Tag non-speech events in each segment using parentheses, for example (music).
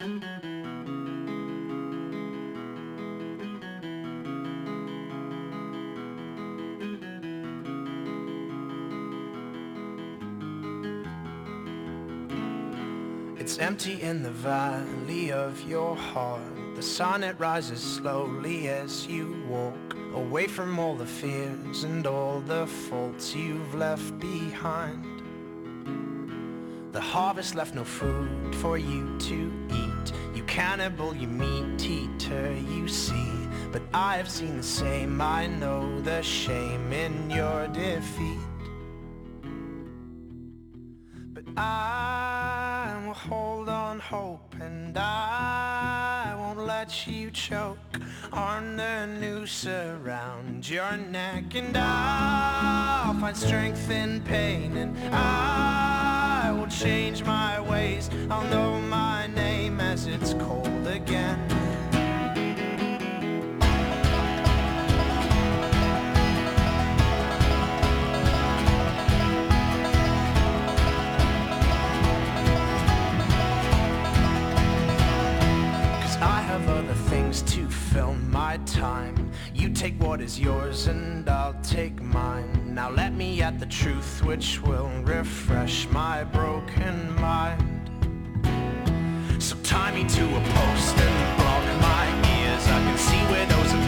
It's empty in the valley of your heart. The sun it rises slowly as you walk away from all the fears and all the faults you've left behind. The harvest left no food for you to eat. Cannibal, you meat eater, you see. But I have seen the same. I know the shame in your defeat. But I will hold on hope and I won't let you choke on the noose around your neck and I'll find strength in pain and I will change my ways. I'll know my name as it's cold again. Cause I have other things to fill my time. You take what is yours and I'll take mine. Now let me at the truth which will refresh my broken mind. So tie me to a post and block my ears. I can see widows and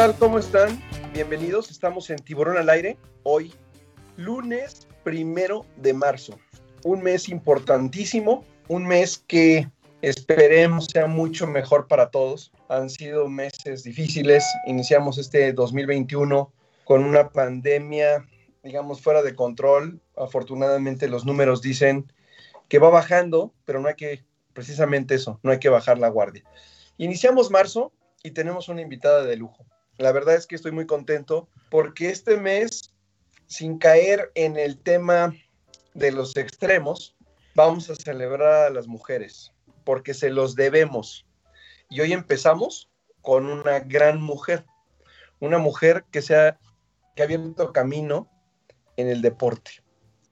tal? ¿Cómo están? Bienvenidos. Estamos en Tiburón al Aire. Hoy, lunes primero de marzo. Un mes importantísimo. Un mes que esperemos sea mucho mejor para todos. Han sido meses difíciles. Iniciamos este 2021 con una pandemia, digamos, fuera de control. Afortunadamente los números dicen que va bajando, pero no hay que, precisamente eso, no hay que bajar la guardia. Iniciamos marzo y tenemos una invitada de lujo. La verdad es que estoy muy contento porque este mes sin caer en el tema de los extremos, vamos a celebrar a las mujeres, porque se los debemos. Y hoy empezamos con una gran mujer, una mujer que, se que ha abierto camino en el deporte,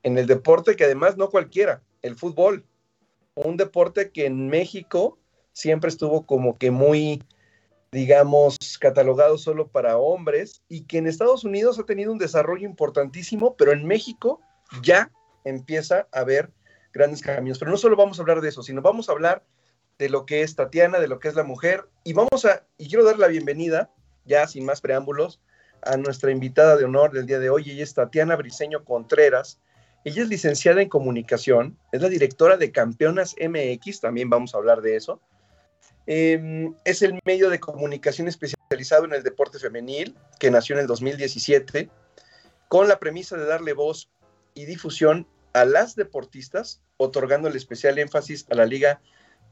en el deporte que además no cualquiera, el fútbol, un deporte que en México siempre estuvo como que muy, digamos, catalogado solo para hombres y que en Estados Unidos ha tenido un desarrollo importantísimo, pero en México ya empieza a haber grandes cambios. Pero no solo vamos a hablar de eso, sino vamos a hablar de lo que es Tatiana, de lo que es la mujer. Y vamos a, y quiero dar la bienvenida, ya sin más preámbulos, a nuestra invitada de honor del día de hoy. Ella es Tatiana Briseño Contreras. Ella es licenciada en comunicación, es la directora de Campeonas MX, también vamos a hablar de eso. Em, es el medio de comunicación especializado en el deporte femenil que nació en el 2017 con la premisa de darle voz y difusión a las deportistas, otorgando el especial énfasis a la Liga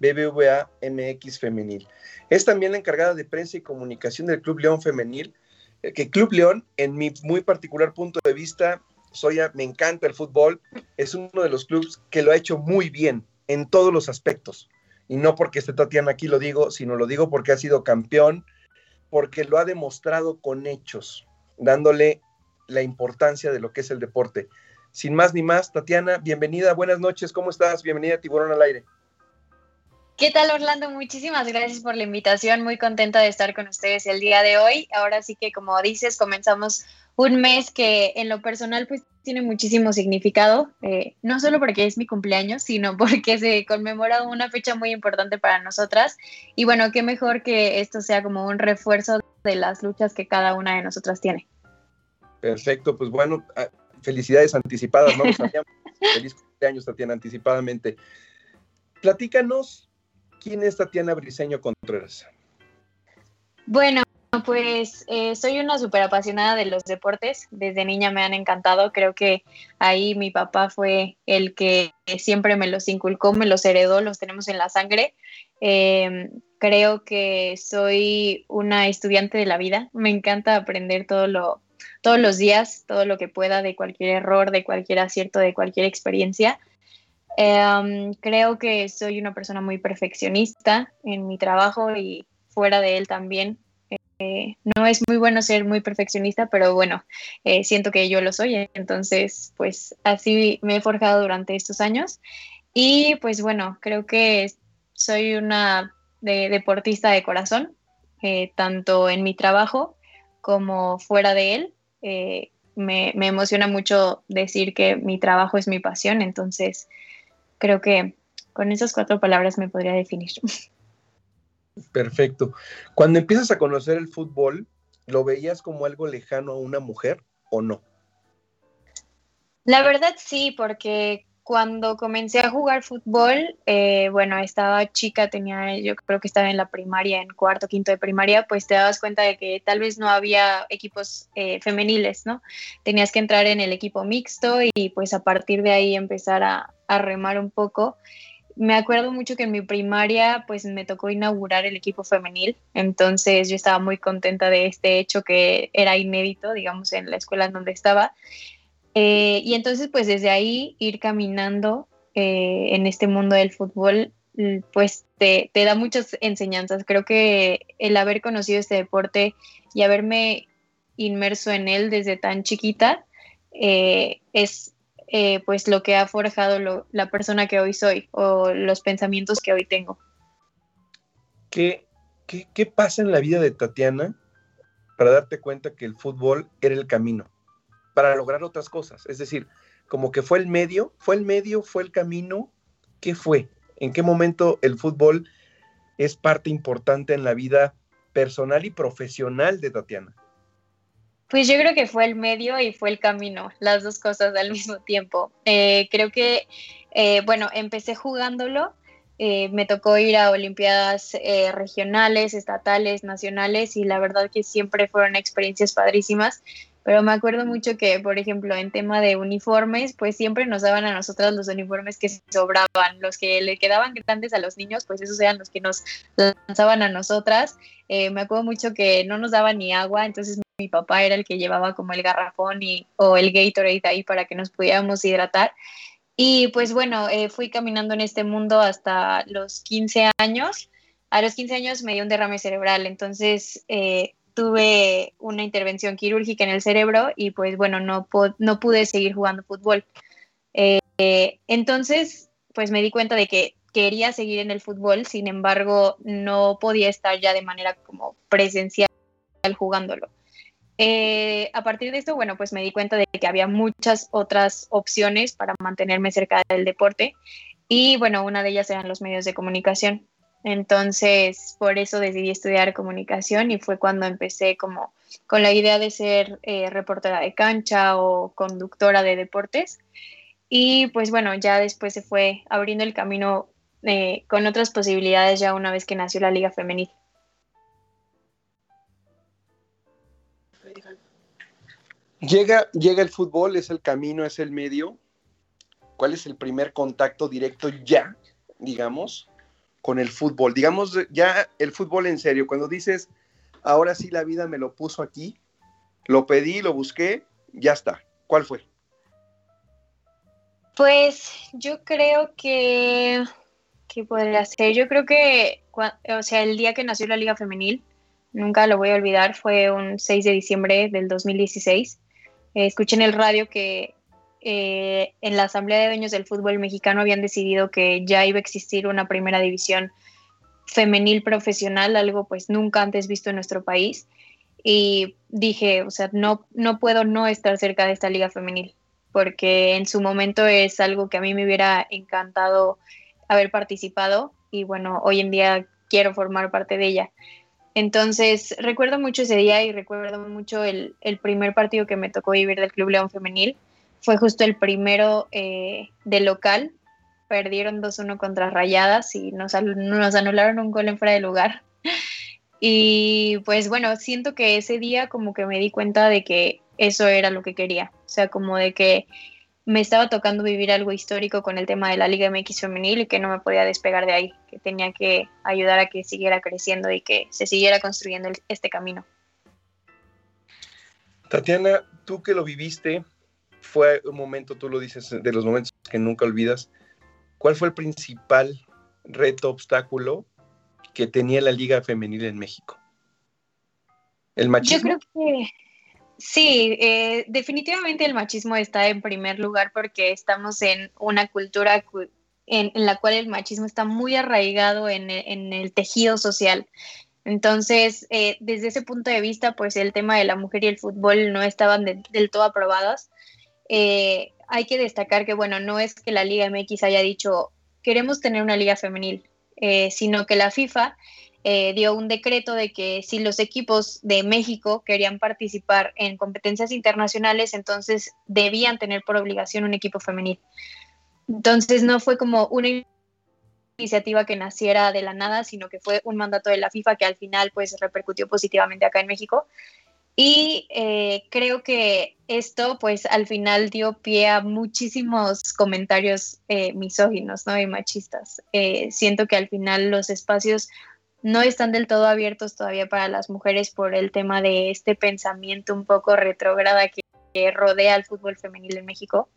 BBVA MX Femenil. Es también la encargada de prensa y comunicación del Club León Femenil, eh, que Club León, en mi muy particular punto de vista, soy, me encanta el fútbol, es uno de los clubes que lo ha hecho muy bien en todos los aspectos y no porque esté Tatiana aquí lo digo, sino lo digo porque ha sido campeón, porque lo ha demostrado con hechos, dándole la importancia de lo que es el deporte. Sin más ni más, Tatiana, bienvenida, buenas noches, ¿cómo estás? Bienvenida a Tiburón al Aire. ¿Qué tal Orlando? Muchísimas gracias por la invitación, muy contenta de estar con ustedes el día de hoy. Ahora sí que como dices, comenzamos un mes que en lo personal pues tiene muchísimo significado, eh, no solo porque es mi cumpleaños, sino (laughs) porque se conmemora una fecha muy importante para nosotras. Y bueno, qué mejor que esto sea como un refuerzo de las luchas que cada una de nosotras tiene. Perfecto, pues bueno, ah, felicidades anticipadas, ¿no? (laughs) Feliz cumpleaños, Tatiana, anticipadamente. Platícanos ¿Quién es Tatiana Briseño Contreras? Bueno, pues eh, soy una súper apasionada de los deportes. Desde niña me han encantado. Creo que ahí mi papá fue el que siempre me los inculcó, me los heredó, los tenemos en la sangre. Em, creo que soy una estudiante de la vida. Me encanta aprender todo lo, todos los días, todo lo que pueda de cualquier error, de cualquier acierto, de cualquier experiencia. Em, creo que soy una persona muy perfeccionista en mi trabajo y fuera de él también. Eh, no es muy bueno ser muy perfeccionista, pero bueno, eh, siento que yo lo soy, entonces pues así me he forjado durante estos años. Y pues bueno, creo que soy una deportista de corazón, eh, tanto en mi trabajo como fuera de él. Me, me emociona mucho decir que mi trabajo es mi pasión, entonces creo que con esas cuatro palabras me podría definir. (laughs) Perfecto. Cuando empiezas a conocer el fútbol, ¿lo veías como algo lejano a una mujer o no? La verdad sí, porque cuando comencé a jugar fútbol, eh, bueno, estaba chica, tenía, yo creo que estaba en la primaria, en cuarto, quinto de primaria, pues te dabas cuenta de que tal vez no había equipos eh, femeniles, ¿no? Tenías que entrar en el equipo mixto y pues a partir de ahí empezar a, a remar un poco. Me acuerdo mucho que en mi primaria pues me tocó inaugurar el equipo femenil, entonces yo estaba muy contenta de este hecho que era inédito, digamos, en la escuela en donde estaba. Eh, y entonces, pues desde ahí ir caminando eh, en este mundo del fútbol, pues te, da muchas enseñanzas. Creo que el haber conocido este deporte y haberme inmerso en él desde tan chiquita eh, es pues lo que ha forjado la persona que hoy soy o los pensamientos que hoy tengo. ¿Qué, qué, qué pasa en la vida de Tatiana para darte cuenta que el fútbol era el camino? para lograr otras cosas. Es decir, como que fue el medio, fue el medio, fue el camino, ¿qué fue? ¿En qué momento el fútbol es parte importante en la vida personal y profesional de Tatiana? Pues yo creo que fue el medio y fue el camino, las dos cosas al (laughs) mismo tiempo. Eh, creo que, eh, bueno, empecé jugándolo, eh, me tocó ir a Olimpiadas regionales, estatales, nacionales y la verdad que siempre fueron experiencias padrísimas pero me acuerdo mucho que, por ejemplo, en tema de uniformes, pues siempre nos daban a nosotras los uniformes que sobraban, los que le quedaban grandes a los niños, pues esos eran los que nos lanzaban a nosotras. Eh, me acuerdo mucho que no nos daban ni agua, entonces mi papá era el que llevaba como el garrafón y, o el Gatorade ahí para que nos pudiéramos hidratar. Y pues bueno, eh, fui caminando en este mundo hasta los 15 años. A los 15 años me dio un derrame cerebral, entonces eh, tuve una intervención quirúrgica en el cerebro y pues bueno, no, no pude seguir jugando fútbol. Eh, entonces, pues me di cuenta de que quería seguir en el fútbol, sin embargo, no podía estar ya de manera como presencial jugándolo. Eh, a partir de esto, bueno, pues me di cuenta de que había muchas otras opciones para mantenerme cerca del deporte y bueno, una de ellas eran los medios de comunicación. Entonces, por eso decidí estudiar comunicación y fue cuando empecé como con la idea de ser eh, reportera de cancha o conductora de deportes. Y pues bueno, ya después se fue abriendo el camino eh, con otras posibilidades ya una vez que nació la Liga Femenil. Llega, llega el fútbol, es el camino, es el medio. ¿Cuál es el primer contacto directo ya, digamos, con el fútbol? Digamos, ya el fútbol en serio, cuando dices, ahora sí la vida me lo puso aquí, lo pedí, lo busqué, ya está. ¿Cuál fue? Pues yo creo que, ¿qué podría ser? Yo creo que, o sea, el día que nació la Liga Femenil, nunca lo voy a olvidar, fue un 6 de diciembre del 2016 escuché en el radio que eh, en la Asamblea de Dueños del Fútbol Mexicano habían decidido que ya iba a existir una primera división femenil profesional, algo pues nunca antes visto en nuestro país. Y dije, o sea, no, no puedo no estar cerca de esta liga femenil, porque en su momento es algo que a mí me hubiera encantado haber participado y bueno, hoy en día quiero formar parte de ella. Entonces, recuerdo mucho ese día y recuerdo mucho el, primer partido que me tocó vivir del Club León Femenil. Fue justo el primero eh, de local. Perdieron 2-1 contra Rayadas y nos, nos anularon un gol en fuera de lugar. (laughs) Y pues bueno, siento que ese día como que me di cuenta de que eso era lo que quería. O sea, como de que me estaba tocando vivir algo histórico con el tema de la Liga MX femenil y que no me podía despegar de ahí, que tenía que ayudar a que siguiera creciendo y que se siguiera construyendo este camino. Tatiana, tú que lo viviste, fue un momento, tú lo dices, de los momentos que nunca olvidas. ¿Cuál fue el principal reto, obstáculo que tenía la Liga Femenil en México? ¿El machismo? Yo creo que Sí, eh, definitivamente el machismo está en primer lugar porque estamos en una cultura en, la cual el machismo está muy arraigado en, el tejido social. Entonces, eh, desde ese punto de vista, pues el tema de la mujer y el fútbol no estaban del todo aprobados. Eh, hay que destacar que, bueno, no es que la Liga MX haya dicho, queremos tener una liga femenil, sino que la FIFA eh, dio un decreto de que si los equipos de México querían participar en competencias internacionales, entonces debían tener por obligación un equipo femenil. Entonces no fue como una iniciativa que naciera de la nada, sino que fue un mandato de la FIFA que al final pues repercutió positivamente acá en México. Y eh, creo que esto pues al final dio pie a muchísimos comentarios eh, misóginos ¿no? y machistas. siento que al final los espacios no están del todo abiertos todavía para las mujeres por el tema de este pensamiento un poco retrógrada que, rodea al fútbol femenil en México.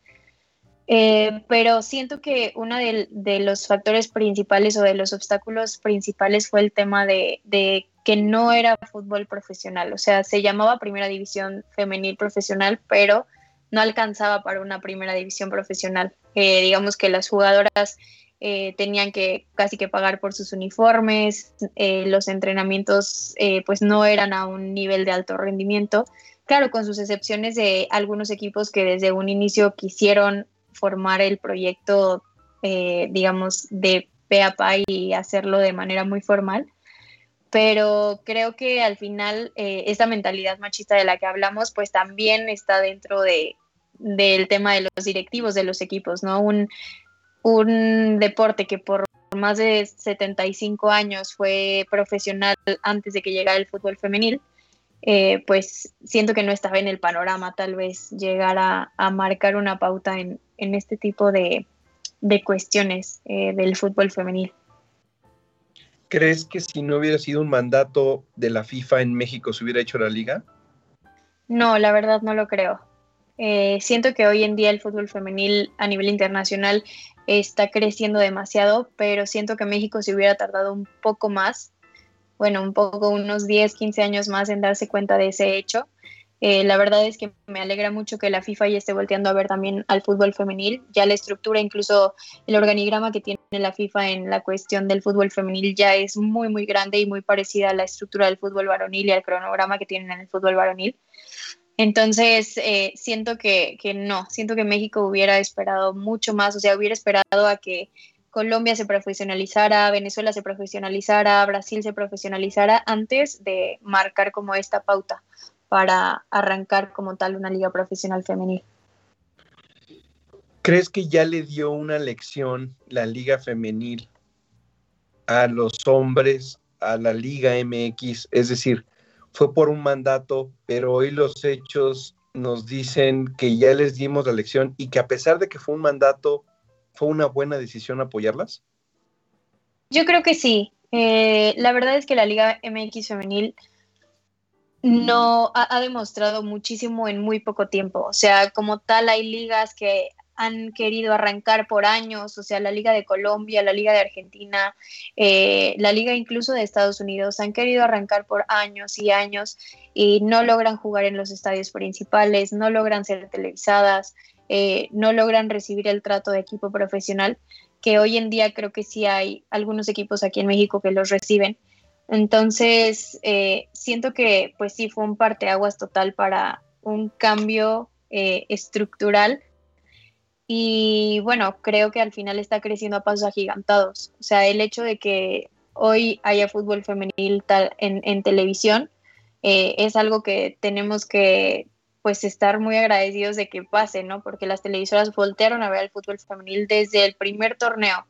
Eh, pero siento que uno de, los factores principales o de los obstáculos principales fue el tema de, que no era fútbol profesional, o sea, se llamaba Primera División Femenil Profesional, pero no alcanzaba para una Primera División Profesional. Eh, digamos que las jugadoras eh, tenían que casi que pagar por sus uniformes, eh, los entrenamientos eh, pues no eran a un nivel de alto rendimiento, claro, con sus excepciones de algunos equipos que desde un inicio quisieron formar el proyecto, digamos, de pe a pa y hacerlo de manera muy formal. Pero creo que al final esta mentalidad machista de la que hablamos, pues también está dentro de, del tema de los directivos de los equipos, ¿no? Un, un deporte que por más de 75 años fue profesional antes de que llegara el fútbol femenil, eh, pues siento que no estaba en el panorama tal vez llegar a, marcar una pauta en, este tipo de, cuestiones eh, del fútbol femenil. ¿Crees que si no hubiera sido un mandato de la FIFA en México se hubiera hecho la liga? No, la verdad no lo creo. Eh, siento que hoy en día el fútbol femenil a nivel internacional está creciendo demasiado, pero siento que México se hubiera tardado un poco más, bueno, un poco, unos 10, 15 años más en darse cuenta de ese hecho. Eh, la verdad es que me alegra mucho que la FIFA ya esté volteando a ver también al fútbol femenil. Ya la estructura, incluso el organigrama que tiene la FIFA en la cuestión del fútbol femenil ya es muy, muy grande y muy parecida a la estructura del fútbol varonil y al cronograma que tienen en el fútbol varonil. Entonces, eh, siento que, que no, siento que México hubiera esperado mucho más, o sea, hubiera esperado a que Colombia se profesionalizara, Venezuela se profesionalizara, Brasil se profesionalizara antes de marcar como esta pauta para arrancar como tal una liga profesional femenil. ¿Crees que ya le dio una lección la liga femenil a los hombres, a la liga MX? Es decir, fue por un mandato, pero hoy los hechos nos dicen que ya les dimos la lección y que a pesar de que fue un mandato, fue una buena decisión apoyarlas. Yo creo que sí. Eh, la verdad es que la Liga MX femenil no ha, demostrado muchísimo en muy poco tiempo. O sea, como tal, hay ligas que han querido arrancar por años, o sea, la Liga de Colombia, la Liga de Argentina, eh, la Liga incluso de Estados Unidos, han querido arrancar por años y años y no logran jugar en los estadios principales, no logran ser televisadas, eh, no logran recibir el trato de equipo profesional, que hoy en día creo que sí hay algunos equipos aquí en México que los reciben. Entonces, eh, siento que pues sí fue un parteaguas total para un cambio eh, estructural y bueno, creo que al final está creciendo a pasos agigantados. O sea, el hecho de que hoy haya fútbol femenil tal, en, televisión eh, es algo que tenemos que pues estar muy agradecidos de que pase, ¿no? Porque las televisoras voltearon a ver el fútbol femenil desde el primer torneo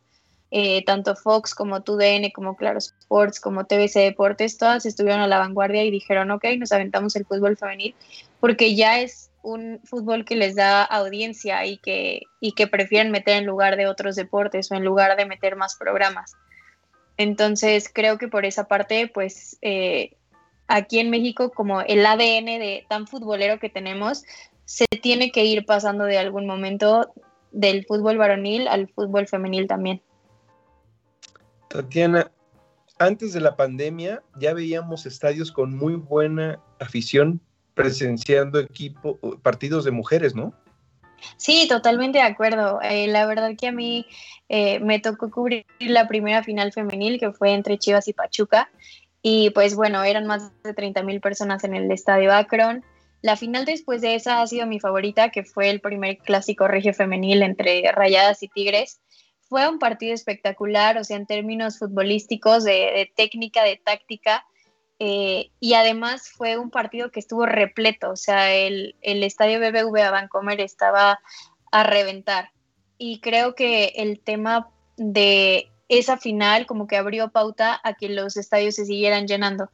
eh, tanto Fox como TUDN, como Claro Sports, como TBC Deportes, todas estuvieron a la vanguardia y dijeron, ok, nos aventamos el fútbol femenil, porque ya es un fútbol que les da audiencia y que, y que prefieren meter en lugar de otros deportes o en lugar de meter más programas. Entonces, creo que por esa parte, pues eh, aquí en México, como el ADN de tan futbolero que tenemos, se tiene que ir pasando de algún momento del fútbol varonil al fútbol femenil también. Tatiana, antes de la pandemia ya veíamos estadios con muy buena afición presenciando equipo, partidos de mujeres, ¿no? Sí, totalmente de acuerdo. Eh, la verdad que a mí eh, me tocó cubrir la primera final femenil que fue entre Chivas y Pachuca. Y pues bueno, eran más de 30 mil personas en el estadio Akron. La final después de esa ha sido mi favorita, que fue el primer clásico regio femenil entre Rayadas y Tigres fue un partido espectacular, o sea, en términos futbolísticos, de, técnica, de táctica, eh, y además fue un partido que estuvo repleto, o sea, el, el estadio BBVA Bancomer estaba a reventar. Y creo que el tema de esa final como que abrió pauta a que los estadios se siguieran llenando.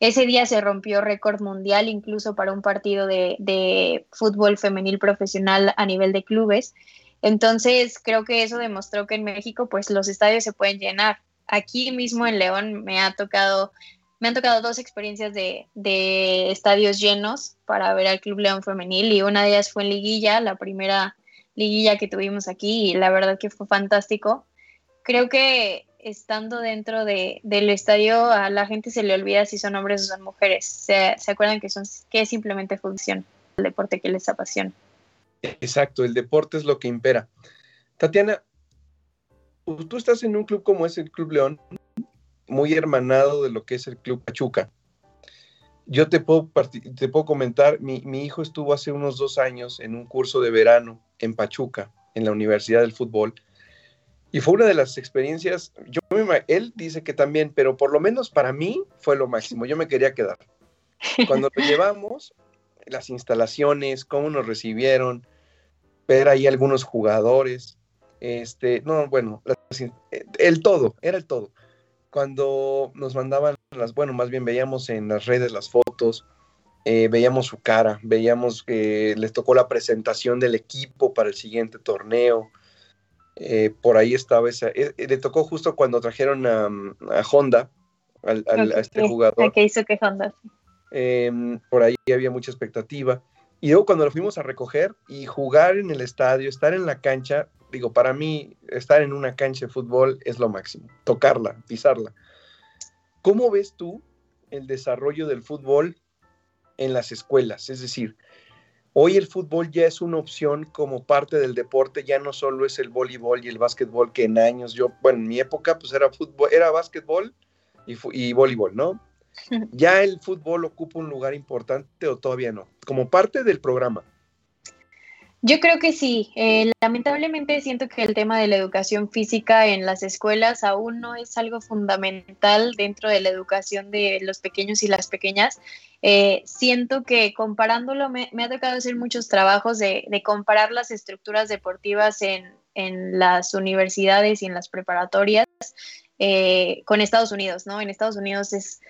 Ese día se rompió récord mundial incluso para un partido de, de fútbol femenil profesional a nivel de clubes. Entonces, creo que eso demostró que en México, pues los estadios se pueden llenar. Aquí mismo en León me ha tocado, me han tocado dos experiencias de, estadios llenos para ver al Club León Femenil y una de ellas fue en Liguilla, la primera liguilla que tuvimos aquí y la verdad que fue fantástico. Creo que estando dentro de, del estadio a la gente se le olvida si son hombres o son mujeres. Se, se acuerdan que, son, que simplemente función, el deporte que les apasiona. Exacto, el deporte es lo que impera. Tatiana, tú estás en un club como es el Club León, muy hermanado de lo que es el Club Pachuca. Yo te puedo, te puedo comentar, mi, hijo estuvo hace unos dos años en un curso de verano en Pachuca, en la Universidad del Fútbol, y fue una de las experiencias, yo él dice que también, pero por lo menos para mí fue lo máximo, yo me quería quedar. Cuando lo (laughs) llevamos, las instalaciones, cómo nos recibieron, ver ahí algunos jugadores, este, no, bueno, el todo, era el todo. Cuando nos mandaban las, bueno, más bien veíamos en las redes las fotos, eh, veíamos su cara, veíamos que les tocó la presentación del equipo para el siguiente torneo. Eh, por ahí estaba esa, eh, le tocó justo cuando trajeron a, Honda, a este jugador. que hizo que Honda. em, por ahí había mucha expectativa. Y luego cuando lo fuimos a recoger y jugar en el estadio, estar en la cancha, digo, para mí estar en una cancha de fútbol es lo máximo, tocarla, pisarla. ¿Cómo ves tú el desarrollo del fútbol en las escuelas? Es decir, hoy el fútbol ya es una opción como parte del deporte, ya no solo es el voleibol y el básquetbol que en años yo, bueno, en mi época pues era fútbol, era básquetbol y, y voleibol, ¿no? (laughs) ¿Ya el fútbol ocupa un lugar importante o todavía no? Como parte del programa. Yo creo que sí. Eh, lamentablemente siento que el tema de la educación física en las escuelas aún no es algo fundamental dentro de la educación de los pequeños y las pequeñas. Eh, siento que comparándolo, me, ha tocado hacer muchos trabajos de, comparar las estructuras deportivas en, las universidades y en las preparatorias eh, con Estados Unidos, ¿no? En Estados Unidos es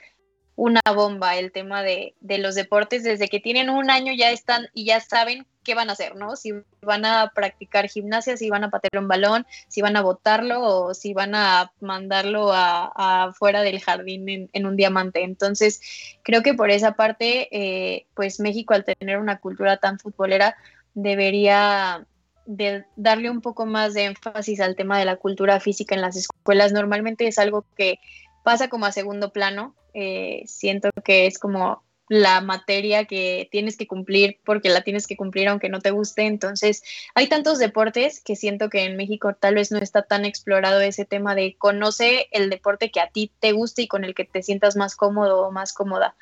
una bomba el tema de, de, los deportes. Desde que tienen un año ya están y ya saben qué van a hacer, ¿no? Si van a practicar gimnasia, si van a patear un balón, si van a botarlo o si van a mandarlo a, fuera del jardín en, un diamante. Entonces, creo que por esa parte, eh, pues México al tener una cultura tan futbolera debería de darle un poco más de énfasis al tema de la cultura física en las escuelas. Normalmente es algo que pasa como a segundo plano. Eh, siento que es como la materia que tienes que cumplir porque la tienes que cumplir aunque no te guste. Entonces, hay tantos deportes que siento que en México tal vez no está tan explorado ese tema de conoce el deporte que a ti te guste y con el que te sientas más cómodo o más cómoda.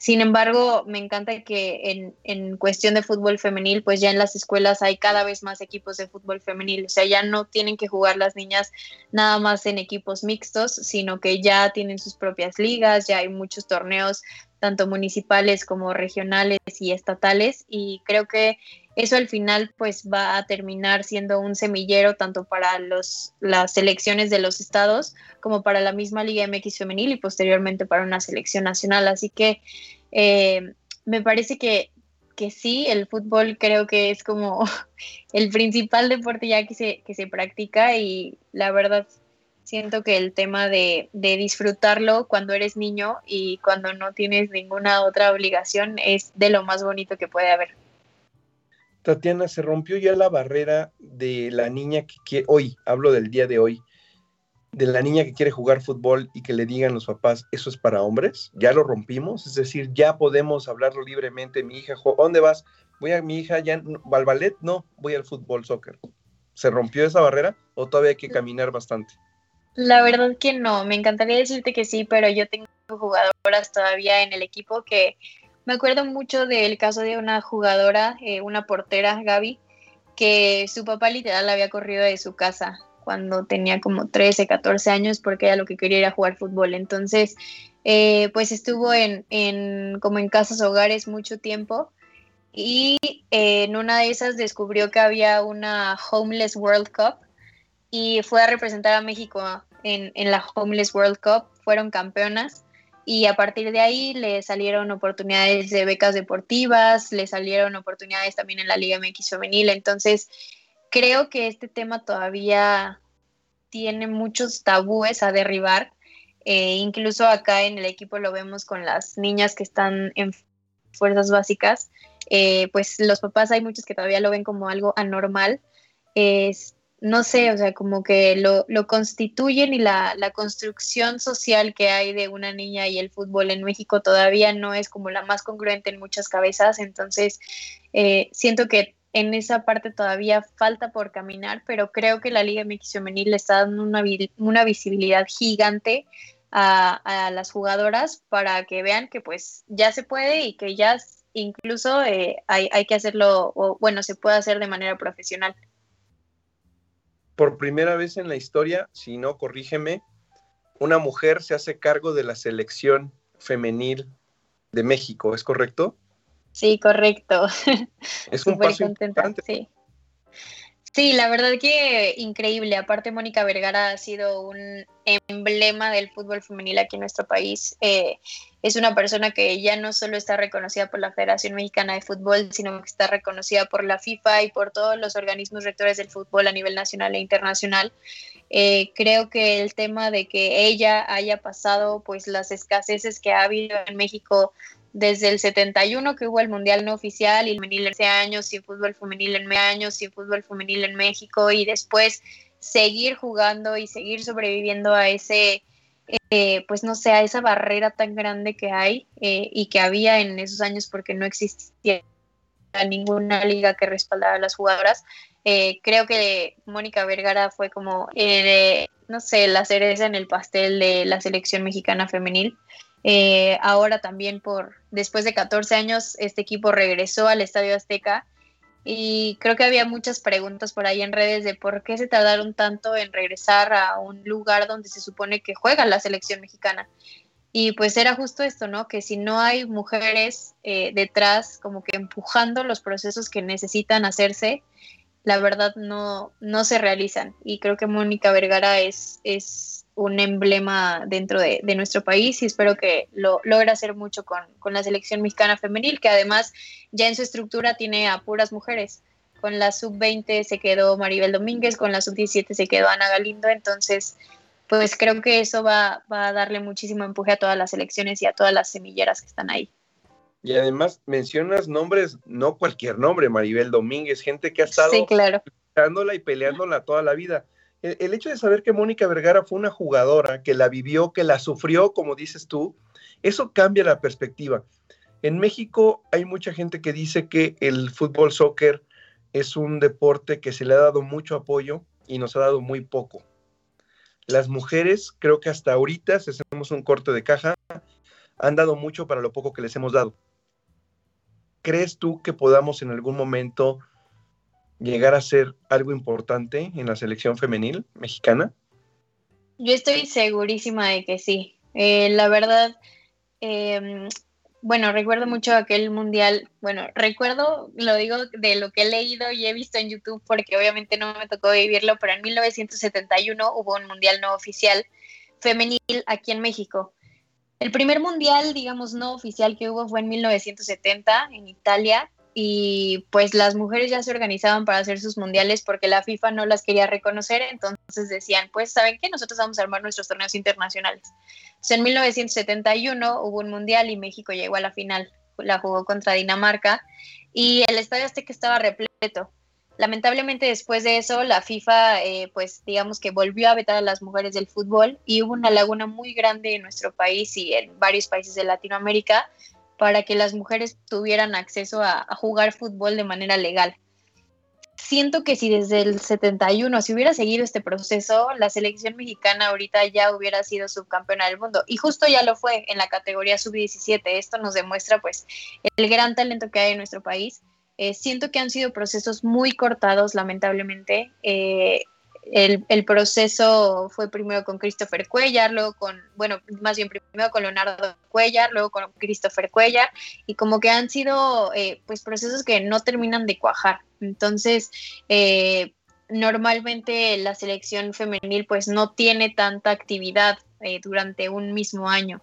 Sin embargo, me encanta que en, cuestión de fútbol femenil, pues ya en las escuelas hay cada vez más equipos de fútbol femenil. O sea, ya no tienen que jugar las niñas nada más en equipos mixtos, sino que ya tienen sus propias ligas, ya hay muchos torneos tanto municipales como regionales y estatales y creo que eso al final pues va a terminar siendo un semillero tanto para los, las selecciones de los estados como para la misma Liga MX femenil y posteriormente para una selección nacional. Así que eh, me parece que, que sí, el fútbol creo que es como (laughs) el principal deporte ya que se, que se practica y la verdad siento que el tema de, disfrutarlo cuando eres niño y cuando no tienes ninguna otra obligación es de lo más bonito que puede haber. Tatiana, se rompió ya la barrera de la niña que quiere, hoy, hablo del día de hoy, de la niña que quiere jugar fútbol y que le digan los papás, eso es para hombres, ya lo rompimos, es decir, ya podemos hablarlo libremente, mi hija, ¿dónde vas? Voy a mi hija, ya, ¿al ballet? No, voy al fútbol, soccer. ¿Se rompió esa barrera o todavía hay que caminar bastante? La verdad que no, me encantaría decirte que sí, pero yo tengo jugadoras todavía en el equipo que me acuerdo mucho del caso de una jugadora, eh, una portera, Gaby, que su papá literal la había corrido de su casa cuando tenía como 13, 14 años porque ella lo que quería era jugar fútbol. Entonces, eh, pues estuvo en, como en casas hogares mucho tiempo y eh, en una de esas descubrió que había una Homeless World Cup y fue a representar a México en, la Homeless World Cup, fueron campeonas y a partir de ahí le salieron oportunidades de becas deportivas, le salieron oportunidades también en la Liga MX femenil, entonces creo que este tema todavía tiene muchos tabúes a derribar, eh, incluso acá en el equipo lo vemos con las niñas que están en fuerzas básicas, eh, pues los papás hay muchos que todavía lo ven como algo anormal. No sé, o sea, como que lo, constituyen y la, construcción social que hay de una niña y el fútbol en México todavía no es como la más congruente en muchas cabezas, entonces eh, siento que en esa parte todavía falta por caminar, pero creo que la Liga MX Femenil le está dando una, una visibilidad gigante a, las jugadoras para que vean que pues ya se puede y que ya incluso eh, hay, hay que hacerlo, o bueno, se puede hacer de manera profesional por primera vez en la historia, si no, corrígeme, una mujer se hace cargo de la selección femenil de México, ¿es correcto? Sí, correcto. Es (laughs) un paso importante. Sí. Sí, la verdad que increíble. Aparte, Mónica Vergara ha sido un emblema del fútbol femenil aquí en nuestro país. Eh, es una persona que ya no solo está reconocida por la Federación Mexicana de Fútbol, sino que está reconocida por la FIFA y por todos los organismos rectores del fútbol a nivel nacional e internacional. Eh, creo que el tema de que ella haya pasado pues las escaseces que ha habido en México desde el 71 que hubo el Mundial no oficial y el femenil en ese año, sin fútbol femenil en años, sin fútbol femenil en México y después seguir jugando y seguir sobreviviendo a ese, eh, pues no sé, a esa barrera tan grande que hay eh, y que había en esos años porque no existía ninguna liga que respaldara a las jugadoras. Eh, creo que Mónica Vergara fue como, no sé, la cereza en el pastel de la selección mexicana femenil. Eh, ahora también por, después de 14 años, este equipo regresó al Estadio Azteca y creo que había muchas preguntas por ahí en redes de por qué se tardaron tanto en regresar a un lugar donde se supone que juega la selección mexicana. Y pues era justo esto, ¿no? Que si no hay mujeres eh, detrás como que empujando los procesos que necesitan hacerse, la verdad no, no se realizan. Y creo que Mónica Vergara es, es un emblema dentro de, nuestro país y espero que lo logre hacer mucho con, la selección mexicana femenil, que además ya en su estructura tiene a puras mujeres. Con la sub-20 se quedó Maribel Domínguez, con la sub-17 se quedó Ana Galindo, entonces pues creo que eso va, va a darle muchísimo empuje a todas las selecciones y a todas las semilleras que están ahí. Y además mencionas nombres, no cualquier nombre, Maribel Domínguez, gente que ha estado sí, claro. y peleándola toda la vida el, hecho de saber que Mónica Vergara fue una jugadora, que la vivió, que la sufrió, como dices tú, eso cambia la perspectiva. En México hay mucha gente que dice que el fútbol soccer es un deporte que se le ha dado mucho apoyo y nos ha dado muy poco. Las mujeres, creo que hasta ahorita, si hacemos un corte de caja, han dado mucho para lo poco que les hemos dado. ¿Crees tú que podamos en algún momento llegar a ser algo importante en la selección femenil mexicana? Yo estoy segurísima de que sí. Eh, la verdad, em, bueno, recuerdo mucho aquel mundial, bueno, recuerdo, lo digo de lo que he leído y he visto en YouTube porque obviamente no me tocó vivirlo, pero en 1971 hubo un mundial no oficial femenil aquí en México. El primer mundial, digamos, no oficial que hubo fue en 1970 en Italia y pues las mujeres ya se organizaban para hacer sus mundiales porque la FIFA no las quería reconocer, entonces decían, pues saben que nosotros vamos a armar nuestros torneos internacionales. Entonces, en 1971 hubo un mundial y México llegó a la final, la jugó contra Dinamarca y el estadio Azteca estaba repleto. Lamentablemente después de eso la FIFA eh, pues digamos que volvió a vetar a las mujeres del fútbol y hubo una laguna muy grande en nuestro país y en varios países de Latinoamérica para que las mujeres tuvieran acceso a, jugar fútbol de manera legal. Siento que si desde el 71 se hubiera seguido este proceso, la selección mexicana ahorita ya hubiera sido subcampeona del mundo y justo ya lo fue en la categoría sub-17. Esto nos demuestra pues el gran talento que hay en nuestro país. Eh, siento que han sido procesos muy cortados, lamentablemente. Eh, el, proceso fue primero con Christopher Cuellar, luego con, bueno, más bien primero con Leonardo Cuellar, luego con Christopher Cuellar, y como que han sido eh, pues procesos que no terminan de cuajar. Entonces, eh, normalmente la selección femenil pues no tiene tanta actividad eh, durante un mismo año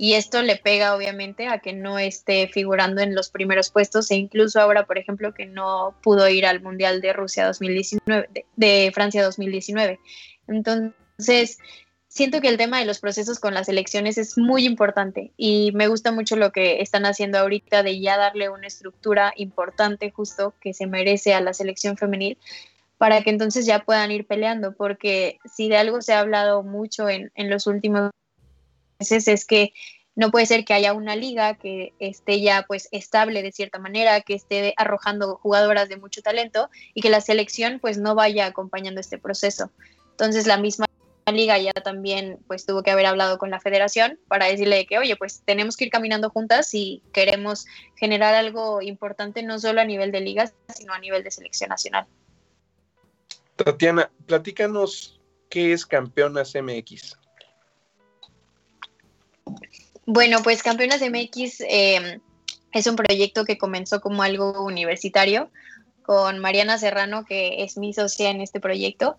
y esto le pega obviamente a que no esté figurando en los primeros puestos e incluso ahora, por ejemplo, que no pudo ir al Mundial de Rusia 2019, de, Francia 2019. Entonces, siento que el tema de los procesos con las elecciones es muy importante y me gusta mucho lo que están haciendo ahorita de ya darle una estructura importante justo que se merece a la selección femenil para que entonces ya puedan ir peleando, porque si de algo se ha hablado mucho en, en los últimos es que no puede ser que haya una liga que esté ya pues estable de cierta manera, que esté arrojando jugadoras de mucho talento y que la selección pues no vaya acompañando este proceso. Entonces la misma liga ya también pues tuvo que haber hablado con la federación para decirle que oye pues tenemos que ir caminando juntas y queremos generar algo importante no solo a nivel de ligas sino a nivel de selección nacional. Tatiana, platícanos qué es Campeonas MX. Bueno, pues Campeonas MX em, es un proyecto que comenzó como algo universitario con Mariana Serrano, que es mi socia en este proyecto.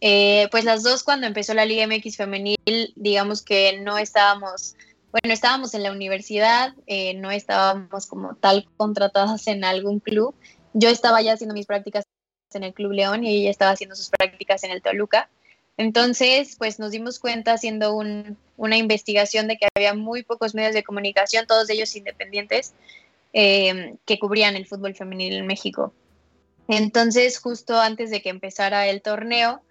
Eh, pues las dos cuando empezó la Liga MX femenil, digamos que no estábamos, bueno, estábamos en la universidad, eh, no estábamos como tal contratadas en algún club. Yo estaba ya haciendo mis prácticas en el Club León y ella estaba haciendo sus prácticas en el Toluca. Entonces, pues nos dimos cuenta haciendo una investigación de que había muy pocos medios de comunicación, todos ellos independientes, eh, que cubrían el fútbol femenil en México. Entonces, justo antes de que empezara el torneo,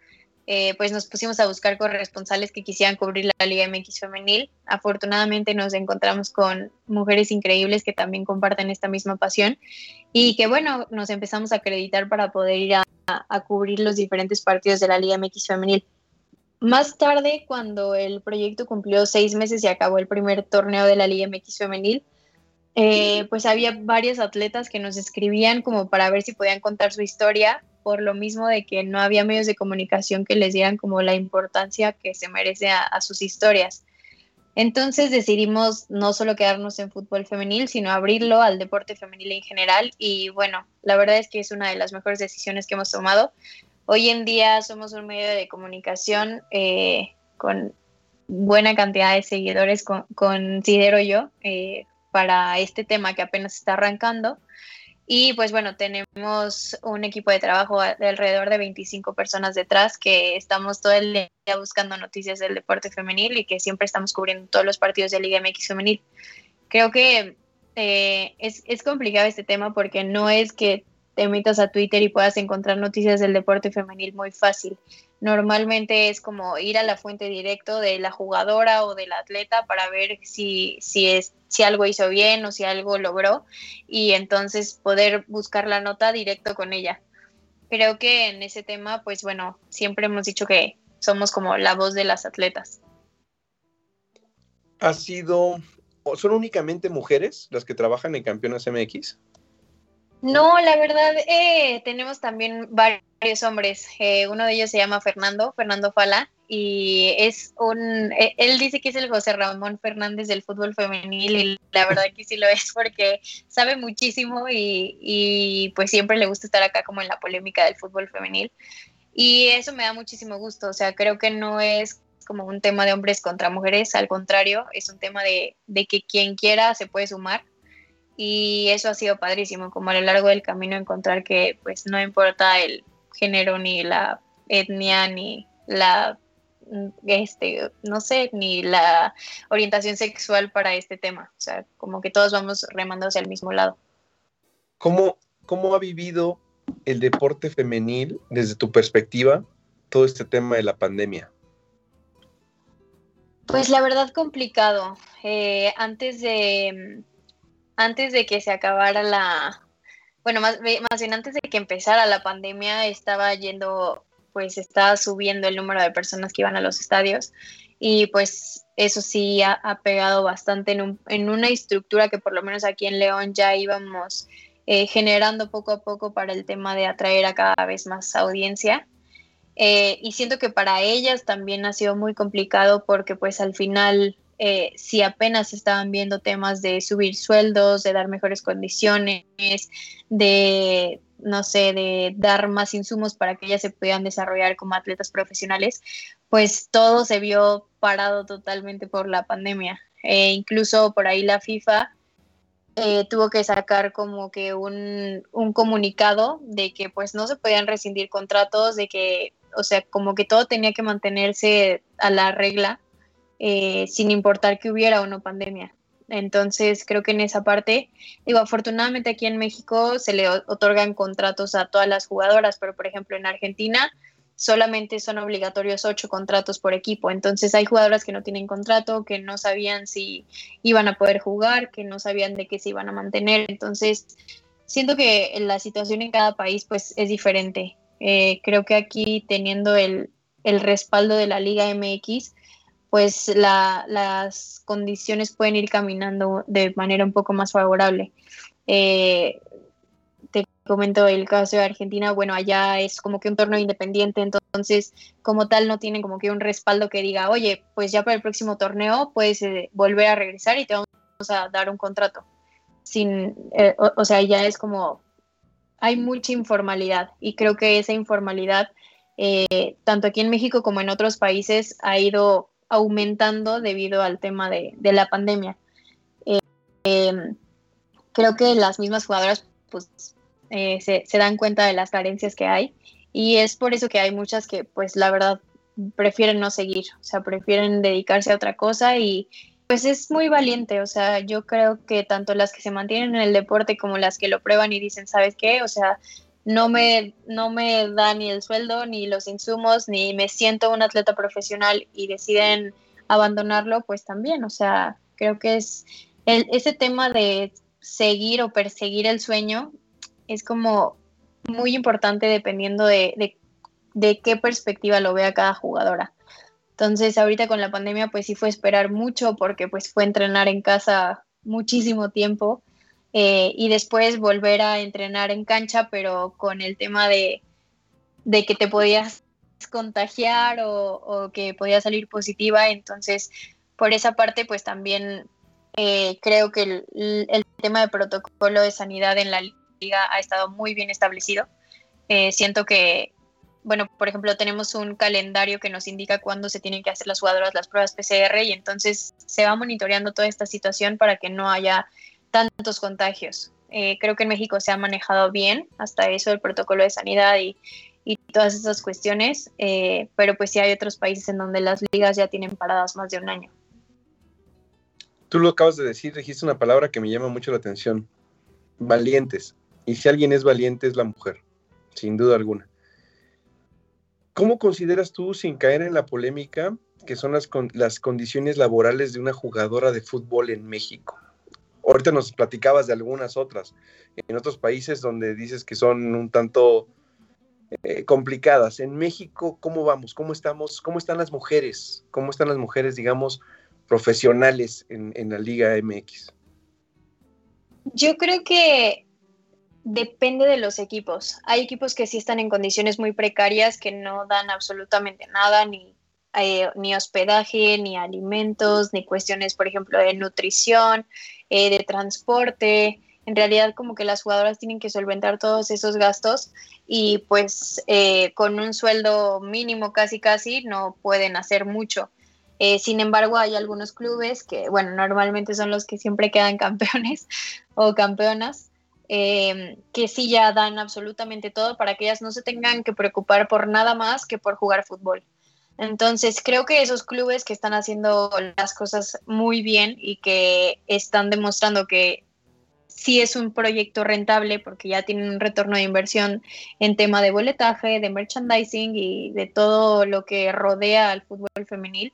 eh, pues nos pusimos a buscar corresponsales que quisieran cubrir la Liga MX femenil. Afortunadamente nos encontramos con mujeres increíbles que también comparten esta misma pasión y que bueno, nos empezamos a acreditar para poder ir a, a cubrir los diferentes partidos de la Liga MX femenil. Más tarde, cuando el proyecto cumplió seis meses y acabó el primer torneo de la Liga MX femenil, eh, pues había varios atletas que nos escribían como para ver si podían contar su historia por lo mismo de que no había medios de comunicación que les dieran como la importancia que se merece a, sus historias. Entonces decidimos no solo quedarnos en fútbol femenil, sino abrirlo al deporte femenil en general. Y bueno, la verdad es que es una de las mejores decisiones que hemos tomado. Hoy en día somos un medio de comunicación eh, con buena cantidad de seguidores, considero yo, eh, para este tema que apenas está arrancando. Y pues bueno, tenemos un equipo de trabajo de alrededor de 25 personas detrás que estamos todo el día buscando noticias del deporte femenil y que siempre estamos cubriendo todos los partidos de Liga MX femenil. Creo que eh, es, es complicado este tema porque no es que te metas a Twitter y puedas encontrar noticias del deporte femenil muy fácil. Normalmente es como ir a la fuente directo de la jugadora o del atleta para ver si, si, es, si algo hizo bien o si algo logró y entonces poder buscar la nota directo con ella. Creo que en ese tema, pues bueno, siempre hemos dicho que somos como la voz de las atletas. ¿Ha sido, son únicamente mujeres las que trabajan en Campeonas MX? No, la verdad, eh, tenemos también varios hombres. Eh, uno de ellos se llama Fernando, Fernando Fala, y es un, eh, él dice que es el José Ramón Fernández del fútbol femenil y la verdad que sí lo es porque sabe muchísimo y, y pues siempre le gusta estar acá como en la polémica del fútbol femenil. Y eso me da muchísimo gusto, o sea, creo que no es como un tema de hombres contra mujeres, al contrario, es un tema de, de que quien quiera se puede sumar y eso ha sido padrísimo, como a lo largo del camino encontrar que pues no importa el género ni la etnia ni la este no sé ni la orientación sexual para este tema, o sea, como que todos vamos remando hacia el mismo lado. ¿Cómo, cómo ha vivido el deporte femenil desde tu perspectiva todo este tema de la pandemia? Pues la verdad complicado. Eh, antes de antes de que se acabara la, bueno, más, más bien antes de que empezara la pandemia, estaba yendo, pues estaba subiendo el número de personas que iban a los estadios y pues eso sí ha, pegado bastante en, en, una estructura que por lo menos aquí en León ya íbamos eh, generando poco a poco para el tema de atraer a cada vez más audiencia. Eh, y siento que para ellas también ha sido muy complicado porque pues al final eh, si apenas estaban viendo temas de subir sueldos, de dar mejores condiciones, de, no sé, de dar más insumos para que ellas se puedan desarrollar como atletas profesionales, pues todo se vio parado totalmente por la pandemia. E incluso por ahí la FIFA eh, tuvo que sacar como que un, un, comunicado de que pues no se podían rescindir contratos, de que, o sea, como que todo tenía que mantenerse a la regla eh, sin importar que hubiera o no pandemia. Entonces, creo que en esa parte, digo, afortunadamente aquí en México se le otorgan contratos a todas las jugadoras, pero por ejemplo en Argentina solamente son obligatorios ocho contratos por equipo. Entonces hay jugadoras que no tienen contrato, que no sabían si iban a poder jugar, que no sabían de qué se iban a mantener. Entonces, siento que la situación en cada país pues es diferente. Eh, creo que aquí teniendo el, el respaldo de la Liga MX, pues las condiciones pueden ir caminando de manera un poco más favorable. Eh, te comento el caso de Argentina, bueno, allá es como que un torneo independiente, entonces como tal no tienen como que un respaldo que diga, oye, pues ya para el próximo torneo puedes eh, volver a regresar y te vamos a dar un contrato. Sin, eh, o, sea, ya es como, hay mucha informalidad y creo que esa informalidad, tanto aquí en México como en otros países, ha ido aumentando debido al tema de, la pandemia. Eh, em, creo que las mismas jugadoras pues, eh, se, dan cuenta de las carencias que hay y es por eso que hay muchas que pues la verdad prefieren no seguir, o sea, prefieren dedicarse a otra cosa y pues es muy valiente, o sea, yo creo que tanto las que se mantienen en el deporte como las que lo prueban y dicen, ¿sabes qué? O sea, no me, no me da ni el sueldo, ni los insumos, ni me siento un atleta profesional y deciden abandonarlo, pues también, o sea, creo que es el, ese tema de seguir o perseguir el sueño es como muy importante dependiendo de, de, qué perspectiva lo vea cada jugadora. Entonces, ahorita con la pandemia, pues sí fue esperar mucho porque pues fue entrenar en casa muchísimo tiempo eh, y después volver a entrenar en cancha, pero con el tema de, de que te podías contagiar o, o, que podía salir positiva. Entonces, por esa parte, pues también eh, creo que el, el, tema de protocolo de sanidad en la liga ha estado muy bien establecido. Eh, siento que, bueno, por ejemplo, tenemos un calendario que nos indica cuándo se tienen que hacer las jugadoras las pruebas PCR y entonces se va monitoreando toda esta situación para que no haya tantos contagios. Eh, creo que en México se ha manejado bien hasta eso el protocolo de sanidad y, y todas esas cuestiones, eh, pero pues sí hay otros países en donde las ligas ya tienen paradas más de un año. Tú lo acabas de decir, dijiste una palabra que me llama mucho la atención, valientes. Y si alguien es valiente es la mujer, sin duda alguna. ¿Cómo consideras tú, sin caer en la polémica, que son las, las condiciones laborales de una jugadora de fútbol en México? Ahorita nos platicabas de algunas otras, en otros países donde dices que son un tanto eh, complicadas. En México, ¿cómo vamos? ¿Cómo estamos? ¿Cómo están las mujeres? ¿Cómo están las mujeres, digamos, profesionales en, en la Liga MX? Yo creo que depende de los equipos. Hay equipos que sí están en condiciones muy precarias, que no dan absolutamente nada, ni, eh, ni hospedaje, ni alimentos, ni cuestiones, por ejemplo, de nutrición, eh, de transporte en realidad como que las jugadoras tienen que solventar todos esos gastos y pues eh, con un sueldo mínimo casi casi no pueden hacer mucho. Eh, sin embargo, hay algunos clubes que, bueno, normalmente son los que siempre quedan (laughs) campeones o campeonas, eh, que sí ya dan absolutamente todo para que ellas no se tengan que preocupar por nada más que por jugar fútbol. Entonces, creo que esos clubes que están haciendo las cosas muy bien y que están demostrando que sí es un proyecto rentable porque ya tienen un retorno de inversión en tema de boletaje, de merchandising y de todo lo que rodea al fútbol femenil,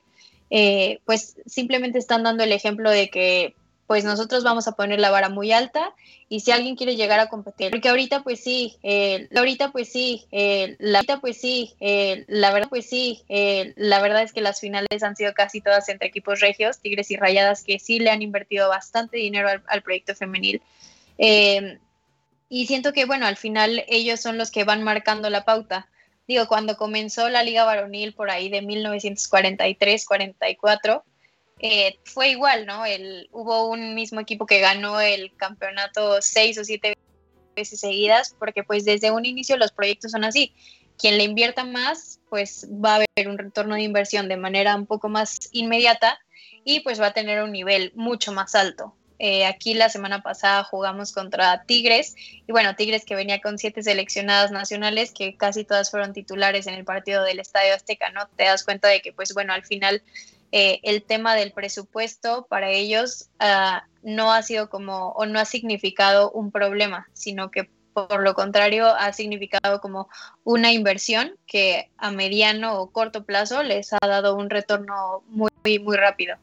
eh, pues simplemente están dando el ejemplo de que pues nosotros vamos a poner la vara muy alta y si alguien quiere llegar a competir, porque ahorita pues sí, eh, ahorita pues sí, eh, la ahorita pues sí, eh, la verdad pues sí, eh, la verdad es que las finales han sido casi todas entre equipos regios, Tigres y Rayadas, que sí le han invertido bastante dinero al, al proyecto femenil. Eh, y siento que bueno, al final ellos son los que van marcando la pauta. Digo, cuando comenzó la Liga Varonil por ahí de 1943-44, eh, fue igual, ¿no? El, hubo un mismo equipo que ganó el campeonato seis o siete veces seguidas, porque pues desde un inicio los proyectos son así. Quien le invierta más, pues va a haber un retorno de inversión de manera un poco más inmediata y pues va a tener un nivel mucho más alto. Eh, aquí la semana pasada jugamos contra Tigres y bueno, Tigres que venía con siete seleccionadas nacionales que casi todas fueron titulares en el partido del Estadio Azteca, ¿no? Te das cuenta de que pues bueno, al final eh, el tema del presupuesto para ellos uh, no ha sido como o no ha significado un problema, sino que por lo contrario ha significado como una inversión que a mediano o corto plazo les ha dado un retorno muy, muy rápido.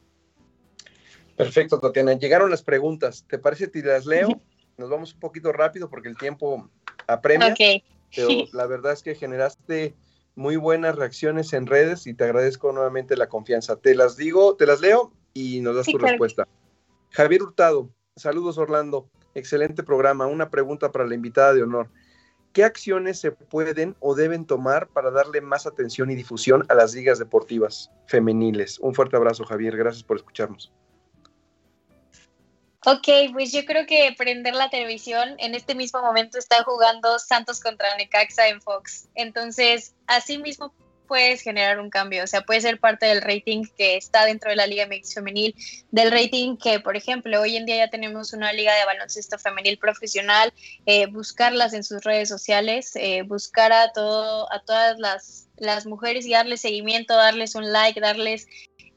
Perfecto, Tatiana. Llegaron las preguntas. ¿Te parece si las leo? Nos vamos un poquito rápido porque el tiempo apremia. Okay. Pero (laughs) la verdad es que generaste muy buenas reacciones en redes y te agradezco nuevamente la confianza. Te las digo, te las leo y nos das sí, tu claro. respuesta. Javier Hurtado, saludos Orlando, excelente programa. Una pregunta para la invitada de honor. ¿Qué acciones se pueden o deben tomar para darle más atención y difusión a las ligas deportivas femeniles? Un fuerte abrazo, Javier. Gracias por escucharnos. Ok, pues yo creo que prender la televisión, en este mismo momento está jugando Santos contra Necaxa en Fox. Entonces, así mismo puedes generar un cambio. O sea, puede ser parte del rating que está dentro de la Liga MX femenil, del rating que, por ejemplo, hoy en día ya tenemos una liga de baloncesto femenil profesional, eh, buscarlas en sus redes sociales, eh, buscar a, todo, a todas las, las mujeres y darles seguimiento, darles un like, darles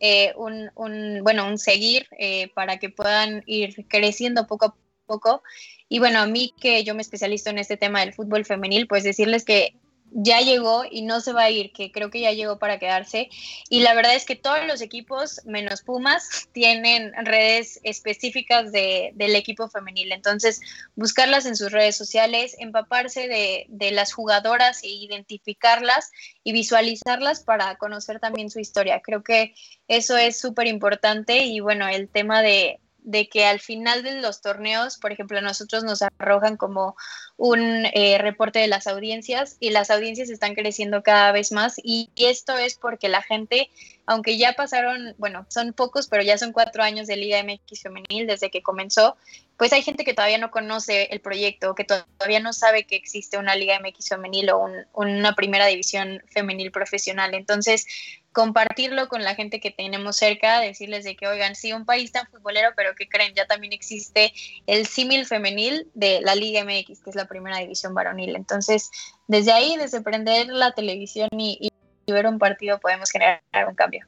eh, un, un, bueno, un seguir para que puedan ir creciendo poco a poco. Y bueno, a mí que yo me especializo en este tema del fútbol femenil, pues decirles que ya llegó y no se va a ir, que creo que ya llegó para quedarse. Y la verdad es que todos los equipos, menos Pumas, tienen redes específicas de, del equipo femenil. Entonces, buscarlas en sus redes sociales, empaparse de, de las jugadoras e identificarlas y visualizarlas para conocer también su historia. Creo que eso es súper importante y bueno, el tema de, de que al final de los torneos, por ejemplo, a nosotros nos arrojan como un eh, reporte de las audiencias y las audiencias están creciendo cada vez más y, esto es porque la gente, aunque ya pasaron, bueno, son pocos, pero ya son cuatro años de Liga MX femenil desde que comenzó, pues hay gente que todavía no conoce el proyecto, que todavía no sabe que existe una Liga MX femenil o una primera división femenil profesional. Entonces, compartirlo con la gente que tenemos cerca, decirles de que, oigan, sí, un país tan futbolero, pero que creen, ya también existe el símil femenil de la Liga MX, que es la primera división varonil. Entonces, desde ahí, desde prender la televisión y, ver un partido, podemos generar un cambio.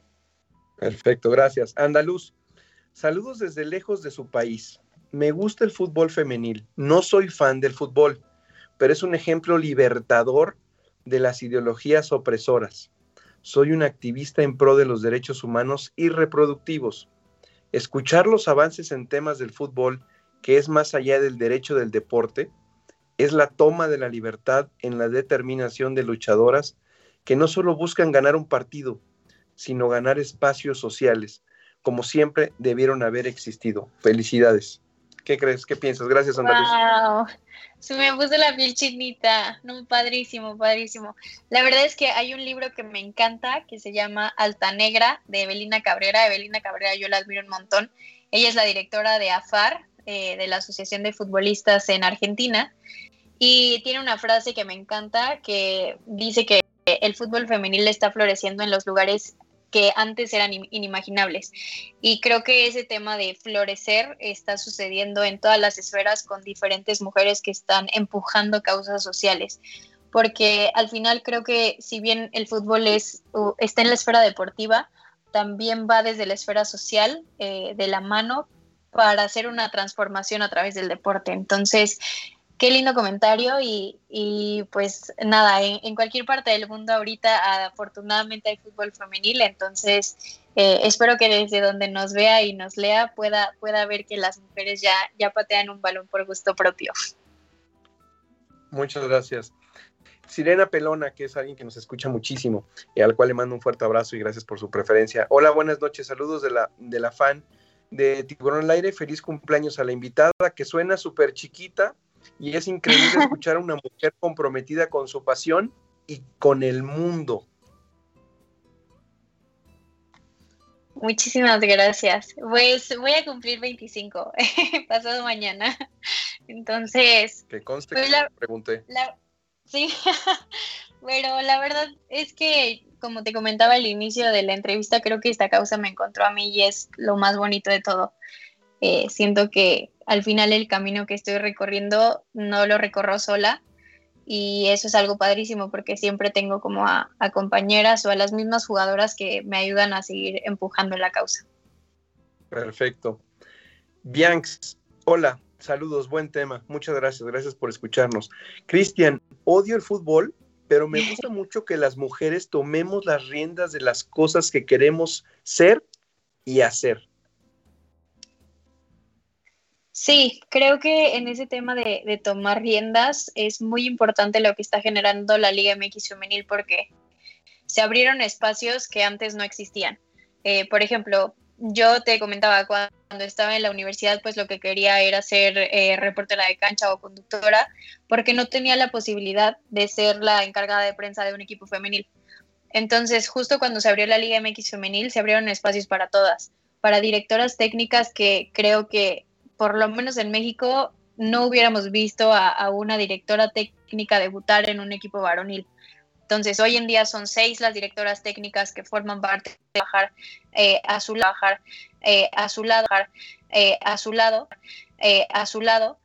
Perfecto, gracias. Andaluz, saludos desde lejos de su país. Me gusta el fútbol femenil. No soy fan del fútbol, pero es un ejemplo libertador de las ideologías opresoras soy un activista en pro de los derechos humanos y reproductivos. Escuchar los avances en temas del fútbol, que es más allá del derecho del deporte, es la toma de la libertad en la determinación de luchadoras que no solo buscan ganar un partido, sino ganar espacios sociales, como siempre debieron haber existido. Felicidades. ¿Qué crees? ¿Qué piensas? Gracias, Andaluz. Wow. Se me puso la piel chinita. No, padrísimo, padrísimo. La verdad es que hay un libro que me encanta que se llama Alta Negra de Evelina Cabrera. Evelina Cabrera yo la admiro un montón. Ella es la directora de AFAR, eh, de la Asociación de Futbolistas en Argentina. Y tiene una frase que me encanta que dice que el fútbol femenil está floreciendo en los lugares que antes eran inimaginables. Y creo que ese tema de florecer está sucediendo en todas las esferas con diferentes mujeres que están empujando causas sociales. Porque al final creo que si bien el fútbol es, está en la esfera deportiva, también va desde la esfera social eh, de la mano para hacer una transformación a través del deporte. Entonces, Qué lindo comentario y, y pues nada, en, cualquier parte del mundo ahorita afortunadamente hay fútbol femenil, entonces eh, espero que desde donde nos vea y nos lea pueda, pueda ver que las mujeres ya, ya patean un balón por gusto propio. Muchas gracias. Sirena Pelona, que es alguien que nos escucha muchísimo y al cual le mando un fuerte abrazo y gracias por su preferencia. Hola, buenas noches, saludos de la, de la fan de Tiburón al Aire, feliz cumpleaños a la invitada que suena súper chiquita, y es increíble escuchar a una mujer comprometida con su pasión y con el mundo. Muchísimas gracias. Pues voy a cumplir 25 (laughs) pasado mañana. Entonces. Que conste pues que pregunté. sí, (laughs) pero la verdad es que, como te comentaba al inicio de la entrevista, creo que esta causa me encontró a mí y es lo más bonito de todo. Eh, siento que al final el camino que estoy recorriendo no lo recorro sola y eso es algo padrísimo porque siempre tengo como a, compañeras o a las mismas jugadoras que me ayudan a seguir empujando la causa. Perfecto. Bianx, hola, saludos, buen tema. Muchas gracias, gracias por escucharnos. Cristian, odio el fútbol, pero me (laughs) gusta mucho que las mujeres tomemos las riendas de las cosas que queremos ser y hacer. Sí, creo que en ese tema de, tomar riendas es muy importante lo que está generando la Liga MX femenil porque se abrieron espacios que antes no existían. Eh, por ejemplo, yo te comentaba cuando estaba en la universidad, pues lo que quería era ser eh, reportera de cancha o conductora, porque no tenía la posibilidad de ser la encargada de prensa de un equipo femenil. Entonces, justo cuando se abrió la Liga MX femenil, se abrieron espacios para todas, para directoras técnicas que creo que por lo menos en México, no hubiéramos visto a, una directora técnica debutar en un equipo varonil. Entonces, hoy en día son seis las directoras técnicas que forman parte de trabajar eh, a su lado, eh, a su lado, eh, a su lado, a su lado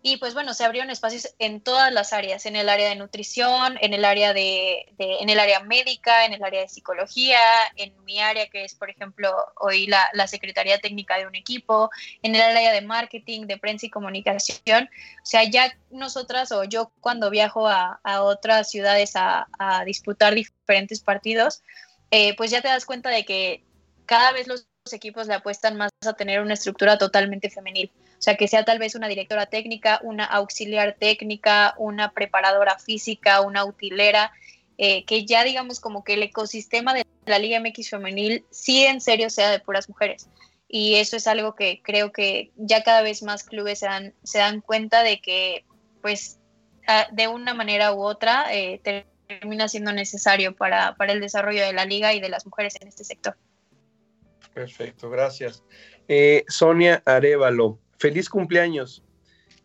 y pues bueno, se abrieron espacios en todas las áreas, en el área de nutrición, en el área de, en el área médica, en el área de psicología, en mi área que es, por ejemplo, hoy la, Secretaría Técnica de un equipo, en el área de marketing, de prensa y comunicación. O sea, ya nosotras o yo cuando viajo a, a otras ciudades a, a, disputar diferentes partidos, eh, pues ya te das cuenta de que cada vez los equipos le apuestan más a tener una estructura totalmente femenil. O sea, que sea tal vez una directora técnica, una auxiliar técnica, una preparadora física, una utilera, eh, que ya digamos como que el ecosistema de la Liga MX femenil sí en serio sea de puras mujeres. Y eso es algo que creo que ya cada vez más clubes se dan, se dan cuenta de que pues de una manera u otra eh, termina siendo necesario para, para el desarrollo de la liga y de las mujeres en este sector. Perfecto, gracias. Eh, Sonia Arevalo, feliz cumpleaños.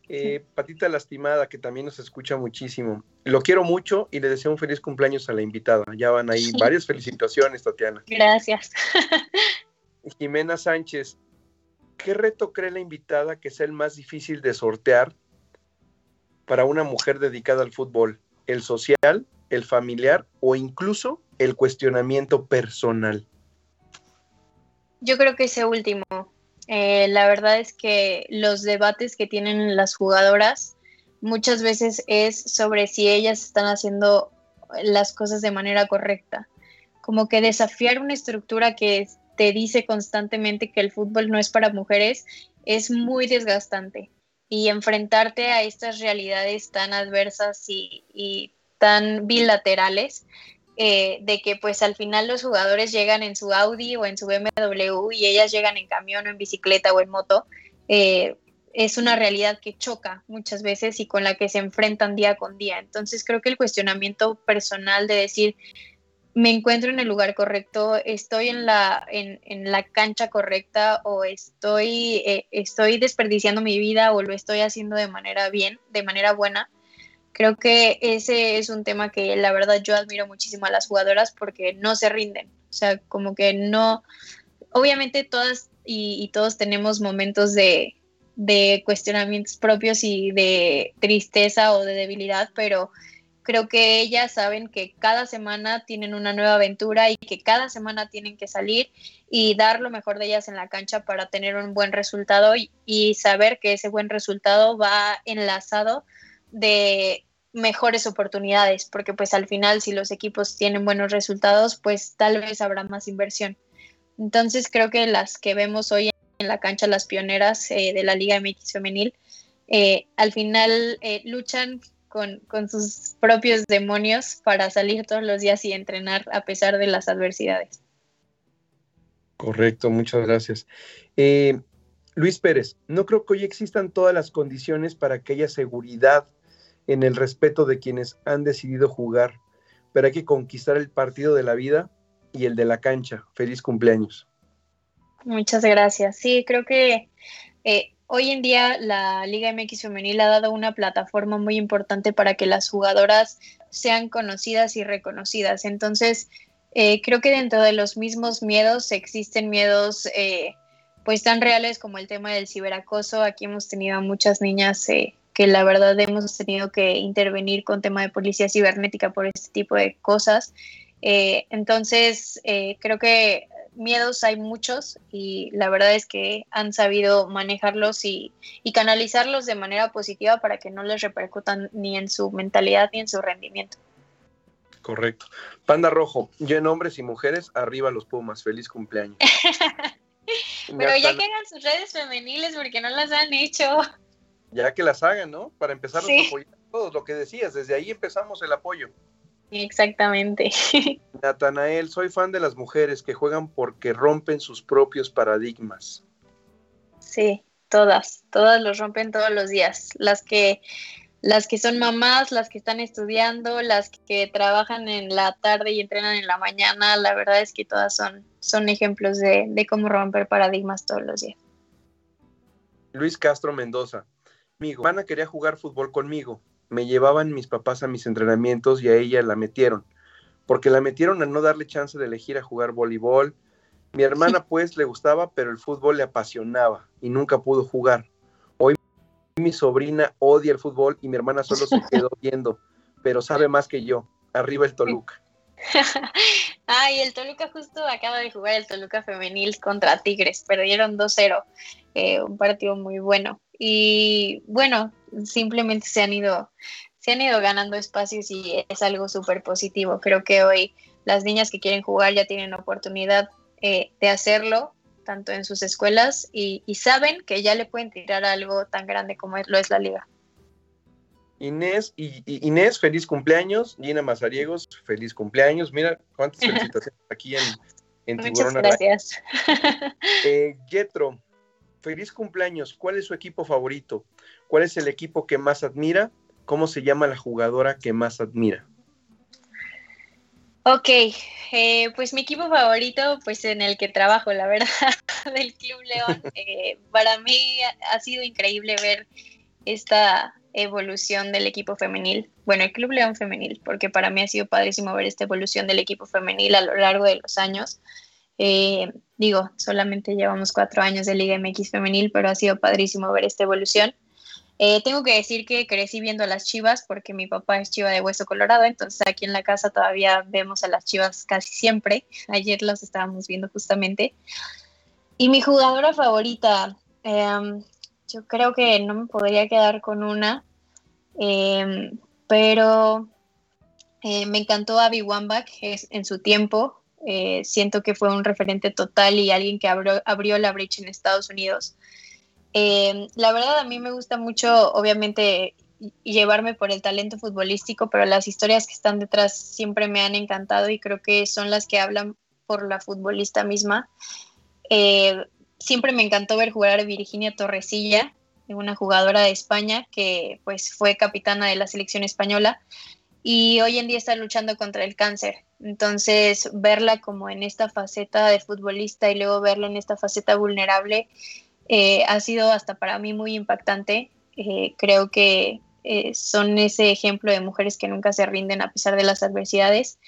Eh, Patita Lastimada, que también nos escucha muchísimo. Lo quiero mucho y le deseo un feliz cumpleaños a la invitada. Ya van ahí varias felicitaciones, Tatiana. Gracias. Jimena Sánchez, ¿qué reto cree la invitada que sea el más difícil de sortear para una mujer dedicada al fútbol? ¿El social, el familiar o incluso el cuestionamiento personal? Yo creo que ese último. Eh, la verdad es que los debates que tienen las jugadoras muchas veces es sobre si ellas están haciendo las cosas de manera correcta. Como que desafiar una estructura que te dice constantemente que el fútbol no es para mujeres es muy desgastante. Y enfrentarte a estas realidades tan adversas y, y tan bilaterales eh, de que pues al final los jugadores llegan en su Audi o en su BMW y ellas llegan en camión o en bicicleta o en moto, eh, es una realidad que choca muchas veces y con la que se enfrentan día con día. Entonces creo que el cuestionamiento personal de decir, me encuentro en el lugar correcto, estoy en la, en, en la cancha correcta o estoy, eh, estoy desperdiciando mi vida o lo estoy haciendo de manera bien, de manera buena, Creo que ese es un tema que la verdad yo admiro muchísimo a las jugadoras porque no se rinden. O sea, como que no, obviamente todas y, todos tenemos momentos de, cuestionamientos propios y de tristeza o de debilidad, pero creo que ellas saben que cada semana tienen una nueva aventura y que cada semana tienen que salir y dar lo mejor de ellas en la cancha para tener un buen resultado y, y saber que ese buen resultado va enlazado de mejores oportunidades, porque pues al final si los equipos tienen buenos resultados, pues tal vez habrá más inversión. Entonces creo que las que vemos hoy en la cancha, las pioneras eh, de la Liga MX femenil, eh, al final eh, luchan con, con, sus propios demonios para salir todos los días y entrenar a pesar de las adversidades. Correcto, muchas gracias. Luis Pérez, no creo que hoy existan todas las condiciones para que haya seguridad en el respeto de quienes han decidido jugar, pero hay que conquistar el partido de la vida y el de la cancha. Feliz cumpleaños. Muchas gracias. Sí, creo que eh, hoy en día la Liga MX Femenil ha dado una plataforma muy importante para que las jugadoras sean conocidas y reconocidas. Entonces, eh, creo que dentro de los mismos miedos existen miedos eh, pues tan reales como el tema del ciberacoso. Aquí hemos tenido a muchas niñas que la verdad hemos tenido que intervenir con tema de policía cibernética por este tipo de cosas. Eh, entonces, eh, creo que miedos hay muchos y la verdad es que han sabido manejarlos y, y, canalizarlos de manera positiva para que no les repercutan ni en su mentalidad ni en su rendimiento. Correcto. Panda Rojo, yo en hombres y mujeres, arriba los Pumas. Feliz cumpleaños. (laughs) Pero ya que hagan sus redes femeniles porque no las han hecho ya que las hagan, ¿no? Para empezar a apoyar todos, lo que decías, desde ahí empezamos el apoyo. Exactamente. (laughs) Natanael, soy fan de las mujeres que juegan porque rompen sus propios paradigmas. Sí, todas, todas los rompen todos los días. Las que, las que son mamás, las que están estudiando, las que trabajan en la tarde y entrenan en la mañana, la verdad es que todas son, son ejemplos de, de cómo romper paradigmas todos los días. Luis Castro Mendoza, amigo. Hermana quería jugar fútbol conmigo. me llevaban mis papás a mis entrenamientos y a ella la metieron, porque la metieron a no darle chance de elegir a jugar voleibol. Mi hermana pues le gustaba, pero el fútbol le apasionaba y nunca pudo jugar. Hoy mi sobrina odia el fútbol y mi hermana solo se (laughs) quedó viendo, pero sabe más que yo. Arriba el Toluca. (laughs) Ay, el Toluca justo acaba de jugar el Toluca femenil contra Tigres, perdieron 2-0, eh, un partido muy bueno. Y bueno, simplemente se han ido, se han ido ganando espacios y es algo súper positivo. Creo que hoy las niñas que quieren jugar ya tienen oportunidad eh, de hacerlo, tanto en sus escuelas, y, y, saben que ya le pueden tirar algo tan grande como es, lo es la liga. Inés, y, Inés, feliz cumpleaños. Gina Mazariegos, feliz cumpleaños. Mira cuántas (laughs) felicitaciones aquí en, en Muchas gracias. Eh, Jetro, feliz cumpleaños. ¿Cuál es su equipo favorito? ¿Cuál es el equipo que más admira? ¿Cómo se llama la jugadora que más admira? Ok, eh, pues mi equipo favorito, pues en el que trabajo, la verdad, (laughs) del Club León. (laughs) Eh, para mí ha sido increíble ver esta evolución del equipo femenil, bueno, el Club León femenil, porque para mí ha sido padrísimo ver esta evolución del equipo femenil a lo largo de los años. Eh, digo, solamente llevamos cuatro años de Liga MX femenil, pero ha sido padrísimo ver esta evolución. Eh, tengo que decir que crecí viendo a las chivas porque mi papá es chiva de hueso colorado, entonces aquí en la casa todavía vemos a las chivas casi siempre. (laughs) Ayer las estábamos viendo justamente. Y mi jugadora favorita, em, yo creo que no me podría quedar con una, em, pero eh, me encantó Abby Wambach en su tiempo. Eh, siento que fue un referente total y alguien que abrió, abrió la brecha en Estados Unidos. Em, la verdad a mí me gusta mucho, obviamente, llevarme por el talento futbolístico, pero las historias que están detrás siempre me han encantado y creo que son las que hablan por la futbolista misma. Eh, siempre me encantó ver jugar a Virginia Torresilla, una jugadora de España que pues fue capitana de la selección española y hoy en día está luchando contra el cáncer. Entonces, verla como en esta faceta de futbolista y luego verla en esta faceta vulnerable eh, ha sido hasta para mí muy impactante. Eh, creo que eh, son ese ejemplo de mujeres que nunca se rinden a pesar de las adversidades.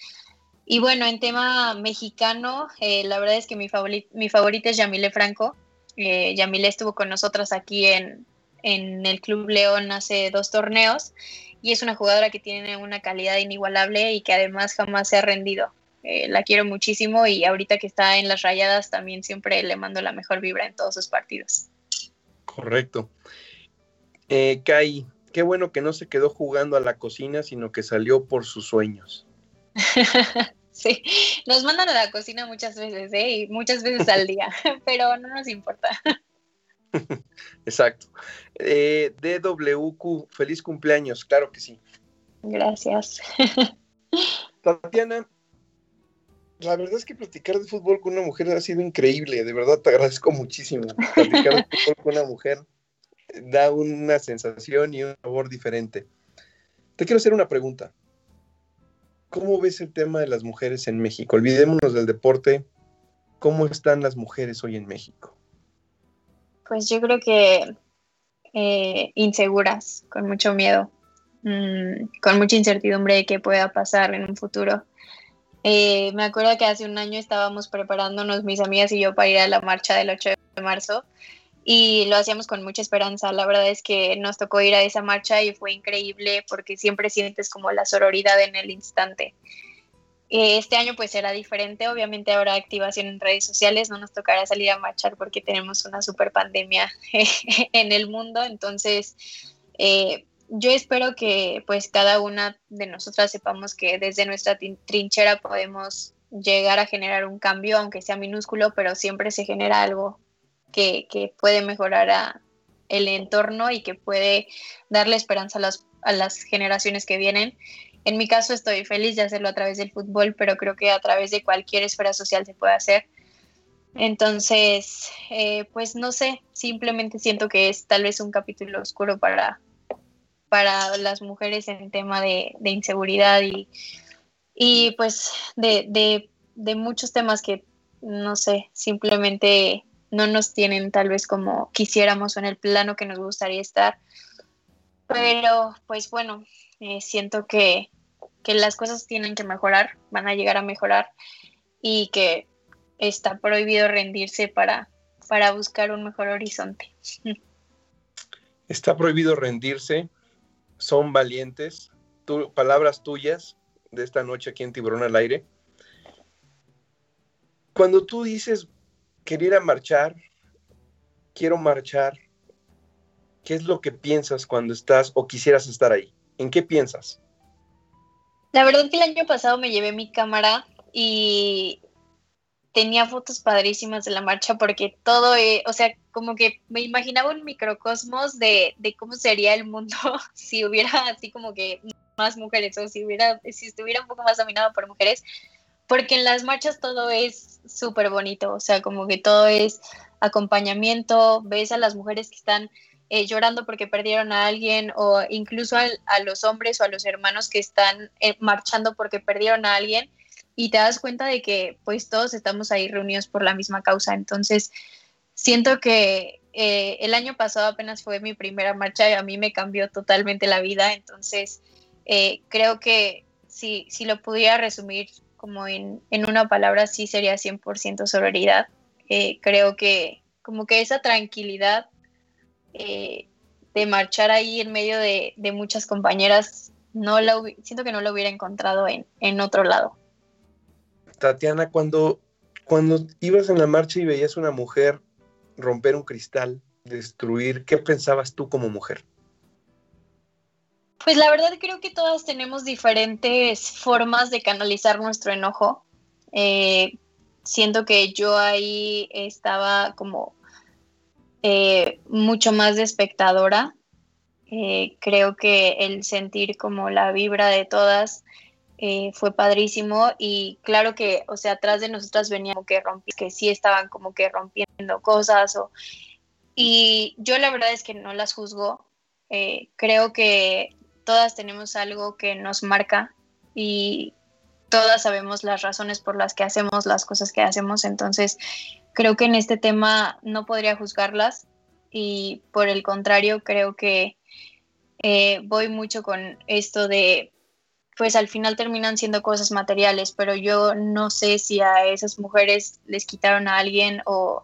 Y bueno, en tema mexicano, la verdad es que mi, mi favorita es Yamile Franco. Yamile estuvo con nosotras aquí en, en el Club León hace dos torneos y es una jugadora que tiene una calidad inigualable y que además jamás se ha rendido. Eh, la quiero muchísimo y ahorita que está en las rayadas también siempre le mando la mejor vibra en todos sus partidos. Correcto. Eh, Kai, qué bueno que no se quedó jugando a la cocina, sino que salió por sus sueños. (laughs) sí, nos mandan a la cocina muchas veces, ¿eh? Y muchas veces al día, (laughs) pero no nos importa. (laughs) (laughs) Exacto. Eh, DWQ, feliz cumpleaños, claro que sí. Gracias. (laughs) Tatiana, la verdad es que platicar de fútbol con una mujer ha sido increíble, de verdad te agradezco muchísimo. Platicar de fútbol con una mujer da una sensación y un sabor diferente. Te quiero hacer una pregunta. ¿Cómo ves el tema de las mujeres en México? Olvidémonos del deporte. ¿Cómo están las mujeres hoy en México? Pues yo creo que eh, inseguras, con mucho miedo, mmm, con mucha incertidumbre de qué pueda pasar en un futuro. Eh, me acuerdo que hace un año estábamos preparándonos mis amigas y yo para ir a la marcha del 8 de marzo y lo hacíamos con mucha esperanza. La verdad es que nos tocó ir a esa marcha y fue increíble porque siempre sientes como la sororidad en el instante. Eh, este año pues será diferente, obviamente habrá activación en redes sociales, no nos tocará salir a marchar porque tenemos una super pandemia (laughs) en el mundo, entonces eh, yo espero que pues cada una de nosotras sepamos que desde nuestra trinchera podemos llegar a generar un cambio, aunque sea minúsculo, pero siempre se genera algo que, puede mejorar el entorno y que puede darle esperanza a las, a las generaciones que vienen. En mi caso estoy feliz de hacerlo a través del fútbol, pero creo que a través de cualquier esfera social se puede hacer. Entonces, eh, pues no sé, simplemente siento que es tal vez un capítulo oscuro para, para las mujeres en tema de, inseguridad y, y pues de, de, muchos temas que, no sé, simplemente no nos tienen tal vez como quisiéramos o en el plano que nos gustaría estar. Pero pues bueno, eh, siento que, que las cosas tienen que mejorar, van a llegar a mejorar y que está prohibido rendirse para, para buscar un mejor horizonte. (laughs) Está prohibido rendirse, son valientes. palabras tuyas de esta noche aquí en Tiburón al Aire. Cuando tú dices querer marchar, quiero marchar, ¿qué es lo que piensas cuando estás o quisieras estar ahí? ¿En qué piensas? La verdad que el año pasado me llevé mi cámara y tenía fotos padrísimas de la marcha porque todo, eh, o sea, como que me imaginaba un microcosmos de, de, cómo sería el mundo (laughs) si hubiera así como que más mujeres o si hubiera, si estuviera un poco más dominado por mujeres, porque en las marchas todo es súper bonito, o sea, como que todo es acompañamiento, ves a las mujeres que están eh, llorando porque perdieron a alguien o incluso a, a, los hombres o a los hermanos que están eh, marchando porque perdieron a alguien y te das cuenta de que pues todos estamos ahí reunidos por la misma causa. Entonces, siento que eh, el año pasado apenas fue mi primera marcha y a mí me cambió totalmente la vida. Entonces, eh, creo que si, si lo pudiera resumir como en, en una palabra, sí sería 100% sororidad. Eh, creo que como que esa tranquilidad de marchar ahí en medio de, de muchas compañeras, no la, siento que no lo hubiera encontrado en, en otro lado. Tatiana, cuando, cuando ibas en la marcha y veías una mujer romper un cristal, destruir, ¿qué pensabas tú como mujer? Pues la verdad creo que todas tenemos diferentes formas de canalizar nuestro enojo. Eh, siento que yo ahí estaba como eh, mucho más de espectadora. Eh, creo que el sentir como la vibra de todas eh, fue padrísimo. Y claro que, o sea, atrás de nosotras venían como que que sí estaban como que rompiendo cosas o, y yo la verdad es que no las juzgo, eh, creo que todas tenemos algo que nos marca y todas sabemos las razones por las que hacemos las cosas que hacemos, entonces creo que en este tema no podría juzgarlas y por el contrario creo que eh, voy mucho con esto de pues al final terminan siendo cosas materiales, pero yo no sé si a esas mujeres les quitaron a alguien o,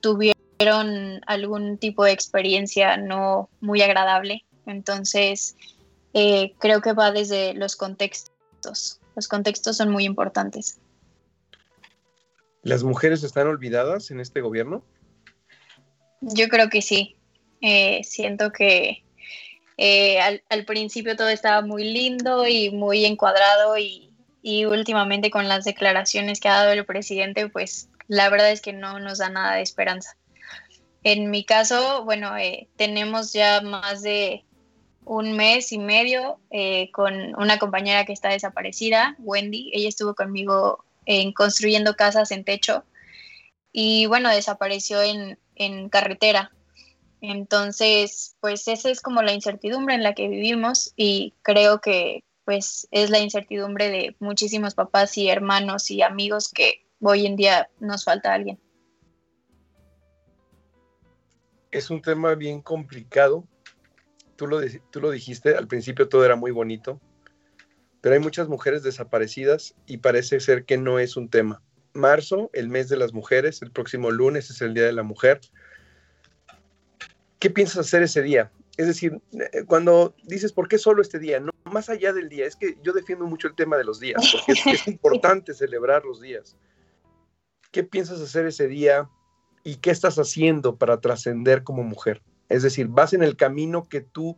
tuvieron algún tipo de experiencia no muy agradable. Entonces, eh, creo que va desde los contextos. Los contextos son muy importantes. ¿Las mujeres están olvidadas en este gobierno? Yo creo que sí. Eh, siento que eh, al, principio todo estaba muy lindo y muy encuadrado y, últimamente con las declaraciones que ha dado el presidente, pues la verdad es que no nos da nada de esperanza. En mi caso, bueno, eh, tenemos ya más de un mes y medio eh, con una compañera que está desaparecida, Wendy. Ella estuvo conmigo en construyendo casas en techo y bueno, desapareció en, en carretera. Entonces, pues esa es como la incertidumbre en la que vivimos y creo que pues es la incertidumbre de muchísimos papás y hermanos y amigos que hoy en día nos falta alguien. Es un tema bien complicado. Tú lo, tú lo dijiste, al principio todo era muy bonito, pero hay muchas mujeres desaparecidas y parece ser que no es un tema. Marzo, el mes de las mujeres, el próximo lunes es el Día de la Mujer ¿qué piensas hacer ese día? Es decir, eh, cuando dices, ¿por qué solo este día? No, más allá del día, es que yo defiendo mucho el tema de los días, porque es, (laughs) importante celebrar los días. ¿Qué piensas hacer ese día y qué estás haciendo para trascender como mujer? Es decir, ¿vas en el camino que tú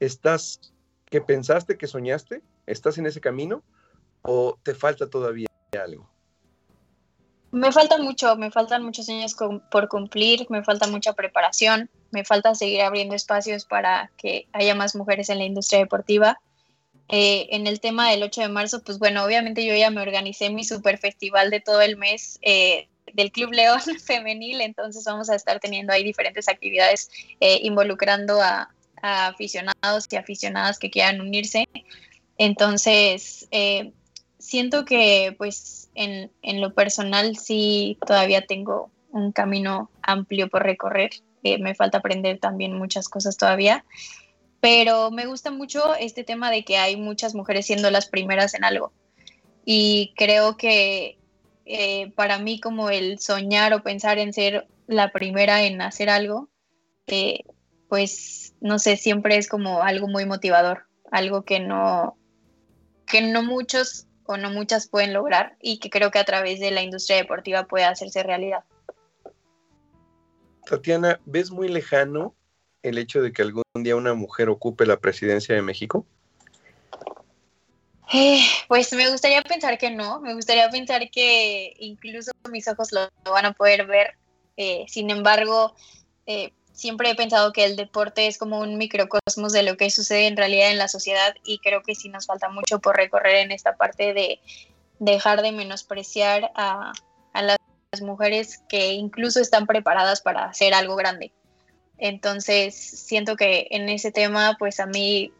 estás, que pensaste, que soñaste? ¿Estás en ese camino o te falta todavía algo? Me falta mucho, me faltan muchos años por cumplir, me falta mucha preparación, me falta seguir abriendo espacios para que haya más mujeres en la industria deportiva. Eh, en el tema del 8 de marzo, pues bueno, obviamente yo ya me organicé mi super festival de todo el mes eh, del Club León (laughs) Femenil, entonces vamos a estar teniendo ahí diferentes actividades eh, involucrando a, a, aficionados y aficionadas que quieran unirse. Entonces, siento que pues en, en, lo personal sí todavía tengo un camino amplio por recorrer. me falta aprender también muchas cosas todavía. pero me gusta mucho este tema de que hay muchas mujeres siendo las primeras en algo. Y creo que eh, para mí como el soñar o pensar en ser la primera en hacer algo, eh, pues no sé, siempre es como algo muy motivador, algo que no, que no muchos o no muchas pueden lograr y que creo que a través de la industria deportiva puede hacerse realidad. Tatiana, ¿ves muy lejano el hecho de que algún día una mujer ocupe la presidencia de México? Eh, pues me gustaría pensar que no, me gustaría pensar que incluso mis ojos lo, van a poder ver. Eh, sin embargo, eh, siempre he pensado que el deporte es como un microcosmos de lo que sucede en realidad en la sociedad y creo que sí nos falta mucho por recorrer en esta parte de dejar de menospreciar a, las mujeres que incluso están preparadas para hacer algo grande. Entonces, siento que en ese tema, pues a mí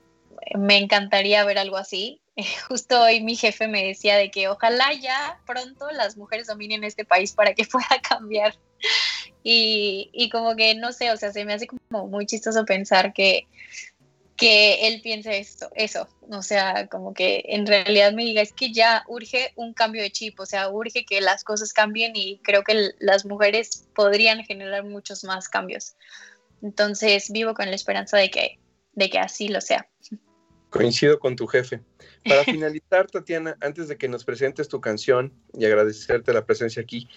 me encantaría ver algo así. (laughs) Justo hoy mi jefe me decía de que ojalá ya pronto las mujeres dominen este país para que (laughs) pueda cambiar y, como que no sé, o sea, se me hace como muy chistoso pensar que, que él piense esto, eso, o sea, como que en realidad me diga, es que ya urge un cambio de chip, o sea, urge que las cosas cambien y creo que las mujeres podrían generar muchos más cambios. Entonces vivo con la esperanza de que, de que así lo sea. Coincido con tu jefe. Para (laughs) finalizar, Tatiana, antes de que nos presentes tu canción y agradecerte la presencia aquí,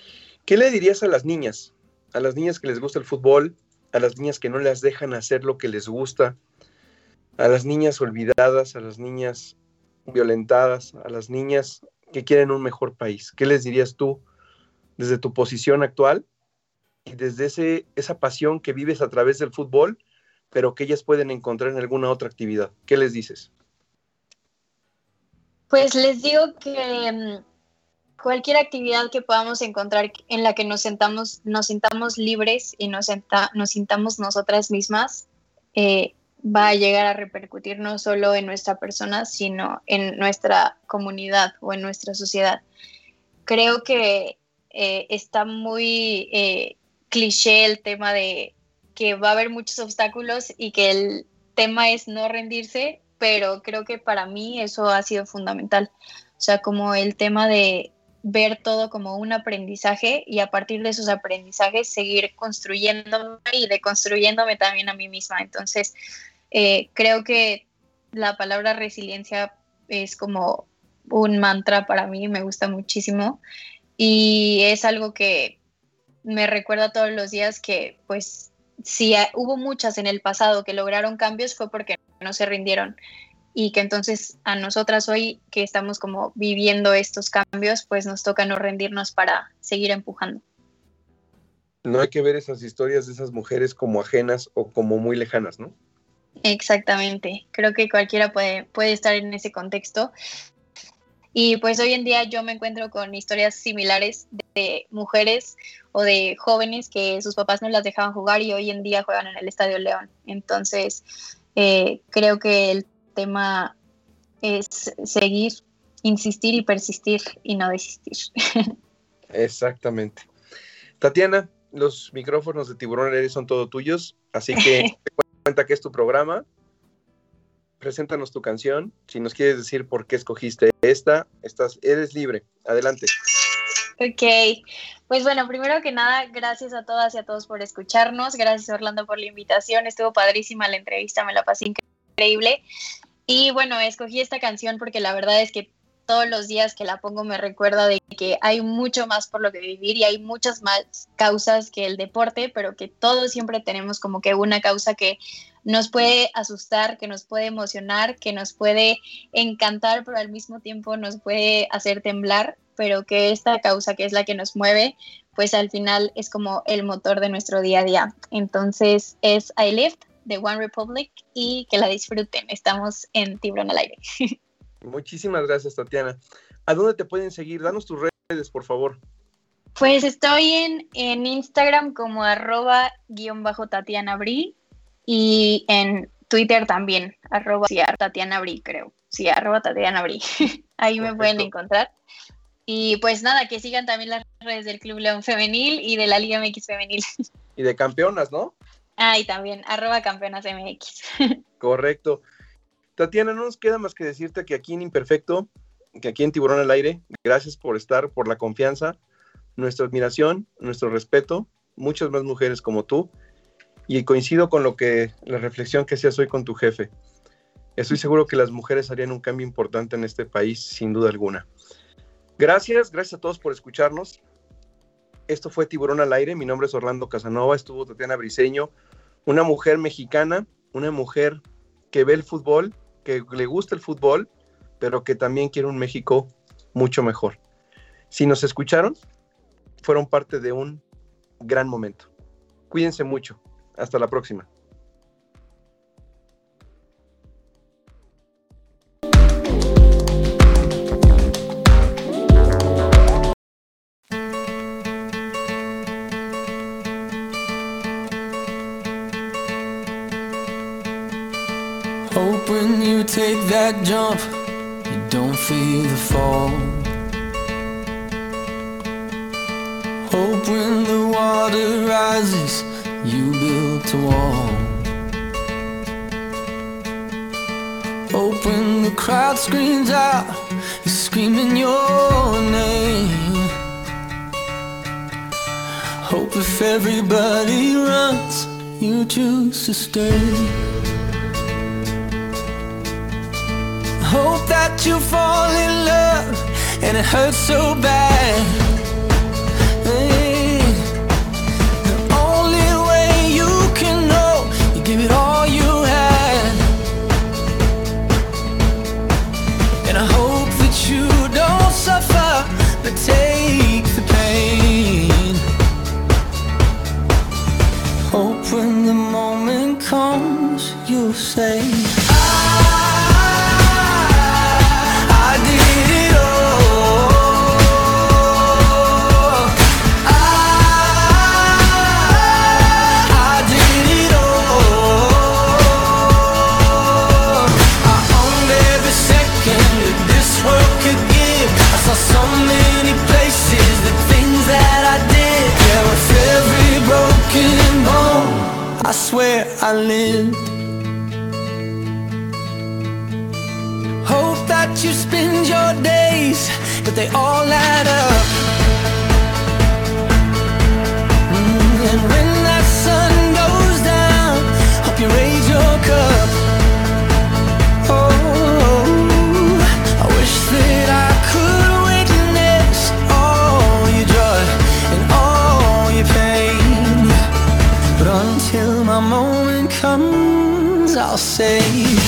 ¿Qué le dirías a las niñas? A las niñas que les gusta el fútbol, a las niñas que no les dejan hacer lo que les gusta, a las niñas olvidadas, a las niñas violentadas, a las niñas que quieren un mejor país. ¿Qué les dirías tú desde tu posición actual y desde ese, esa pasión que vives a través del fútbol, pero que ellas pueden encontrar en alguna otra actividad? ¿Qué les dices? Pues les digo que mm, cualquier actividad que podamos encontrar en la que nos sentamos, nos sintamos libres y nos, nos sintamos nosotras mismas, eh, va a llegar a repercutir no solo en nuestra persona, sino en nuestra comunidad o en nuestra sociedad. Creo que eh, está muy eh, cliché el tema de que va a haber muchos obstáculos y que el tema es no rendirse, pero creo que para mí eso ha sido fundamental. O sea, como el tema de ver todo como un aprendizaje y a partir de esos aprendizajes seguir construyéndome y deconstruyéndome también a mí misma. Entonces, eh, creo que la palabra resiliencia es como un mantra para mí, me gusta muchísimo y es algo que me recuerda todos los días que pues si hubo muchas en el pasado que lograron cambios fue porque no se rindieron y que entonces a nosotras hoy que estamos como viviendo estos cambios, pues nos toca no rendirnos para seguir empujando. No hay que ver esas historias de esas mujeres como ajenas o como muy lejanas, ¿no? Exactamente, creo que cualquiera puede, puede estar en ese contexto. Y pues hoy en día yo me encuentro con historias similares de mujeres o de jóvenes que sus papás no las dejaban jugar y hoy en día juegan en el Estadio León. Entonces, eh, creo que el tema es seguir, insistir y persistir y no desistir. (laughs) Exactamente. Tatiana, los micrófonos de Tiburón son todos tuyos, así que (laughs) cuenta que es tu programa. Preséntanos tu canción. Si nos quieres decir por qué escogiste esta, estás, eres libre. Adelante. Ok, pues bueno, primero que nada, gracias a todas y a todos por escucharnos. Gracias Orlando por la invitación. Estuvo padrísima la entrevista, me la pasé increíble. Y bueno, escogí esta canción porque la verdad es que todos los días que la pongo me recuerda de que hay mucho más por lo que vivir y hay muchas más causas que el deporte, pero que todos siempre tenemos como que una causa que nos puede asustar, que nos puede emocionar, que nos puede encantar, pero al mismo tiempo nos puede hacer temblar, pero que esta causa que es la que nos mueve, pues al final es como el motor de nuestro día a día. Entonces es I Lift de One Republic y que la disfruten. Estamos en Tiburón al aire. (laughs) Muchísimas gracias, Tatiana. ¿A dónde te pueden seguir? Danos tus redes, por favor. Pues estoy en, en Instagram como arroba guion bajo Tatiana Bri y en Twitter también, arroba Tatiana Bri, creo. Sí, arroba Tatiana Bri. (laughs) Ahí me pueden encontrar. Y pues nada, que sigan también las redes del Club León Femenil y de la Liga MX Femenil. (laughs) Y de campeonas, ¿no? Ah, y también, arroba campeonas MX. (laughs) Correcto. Tatiana, no nos queda más que decirte que aquí en Imperfecto, que aquí en Tiburón al Aire, gracias por estar, por la confianza, nuestra admiración, nuestro respeto, muchas más mujeres como tú, y coincido con lo que, la reflexión que hacías hoy con tu jefe. Estoy seguro que las mujeres harían un cambio importante en este país, sin duda alguna. Gracias, gracias a todos por escucharnos. Esto fue Tiburón al Aire. Mi nombre es Orlando Casanova. Estuvo Tatiana Briseño, una mujer mexicana, una mujer que ve el fútbol, que le gusta el fútbol, pero que también quiere un México mucho mejor. Si nos escucharon, fueron parte de un gran momento. Cuídense mucho. Hasta la próxima. If everybody runs, you choose to stay. Hope that you fall in love and it hurts so bad. They all add up. Mm, And when that sun goes down, hope you raise your cup. Oh, I wish that I could witness all your joy and all your pain. But until my moment comes, I'll say.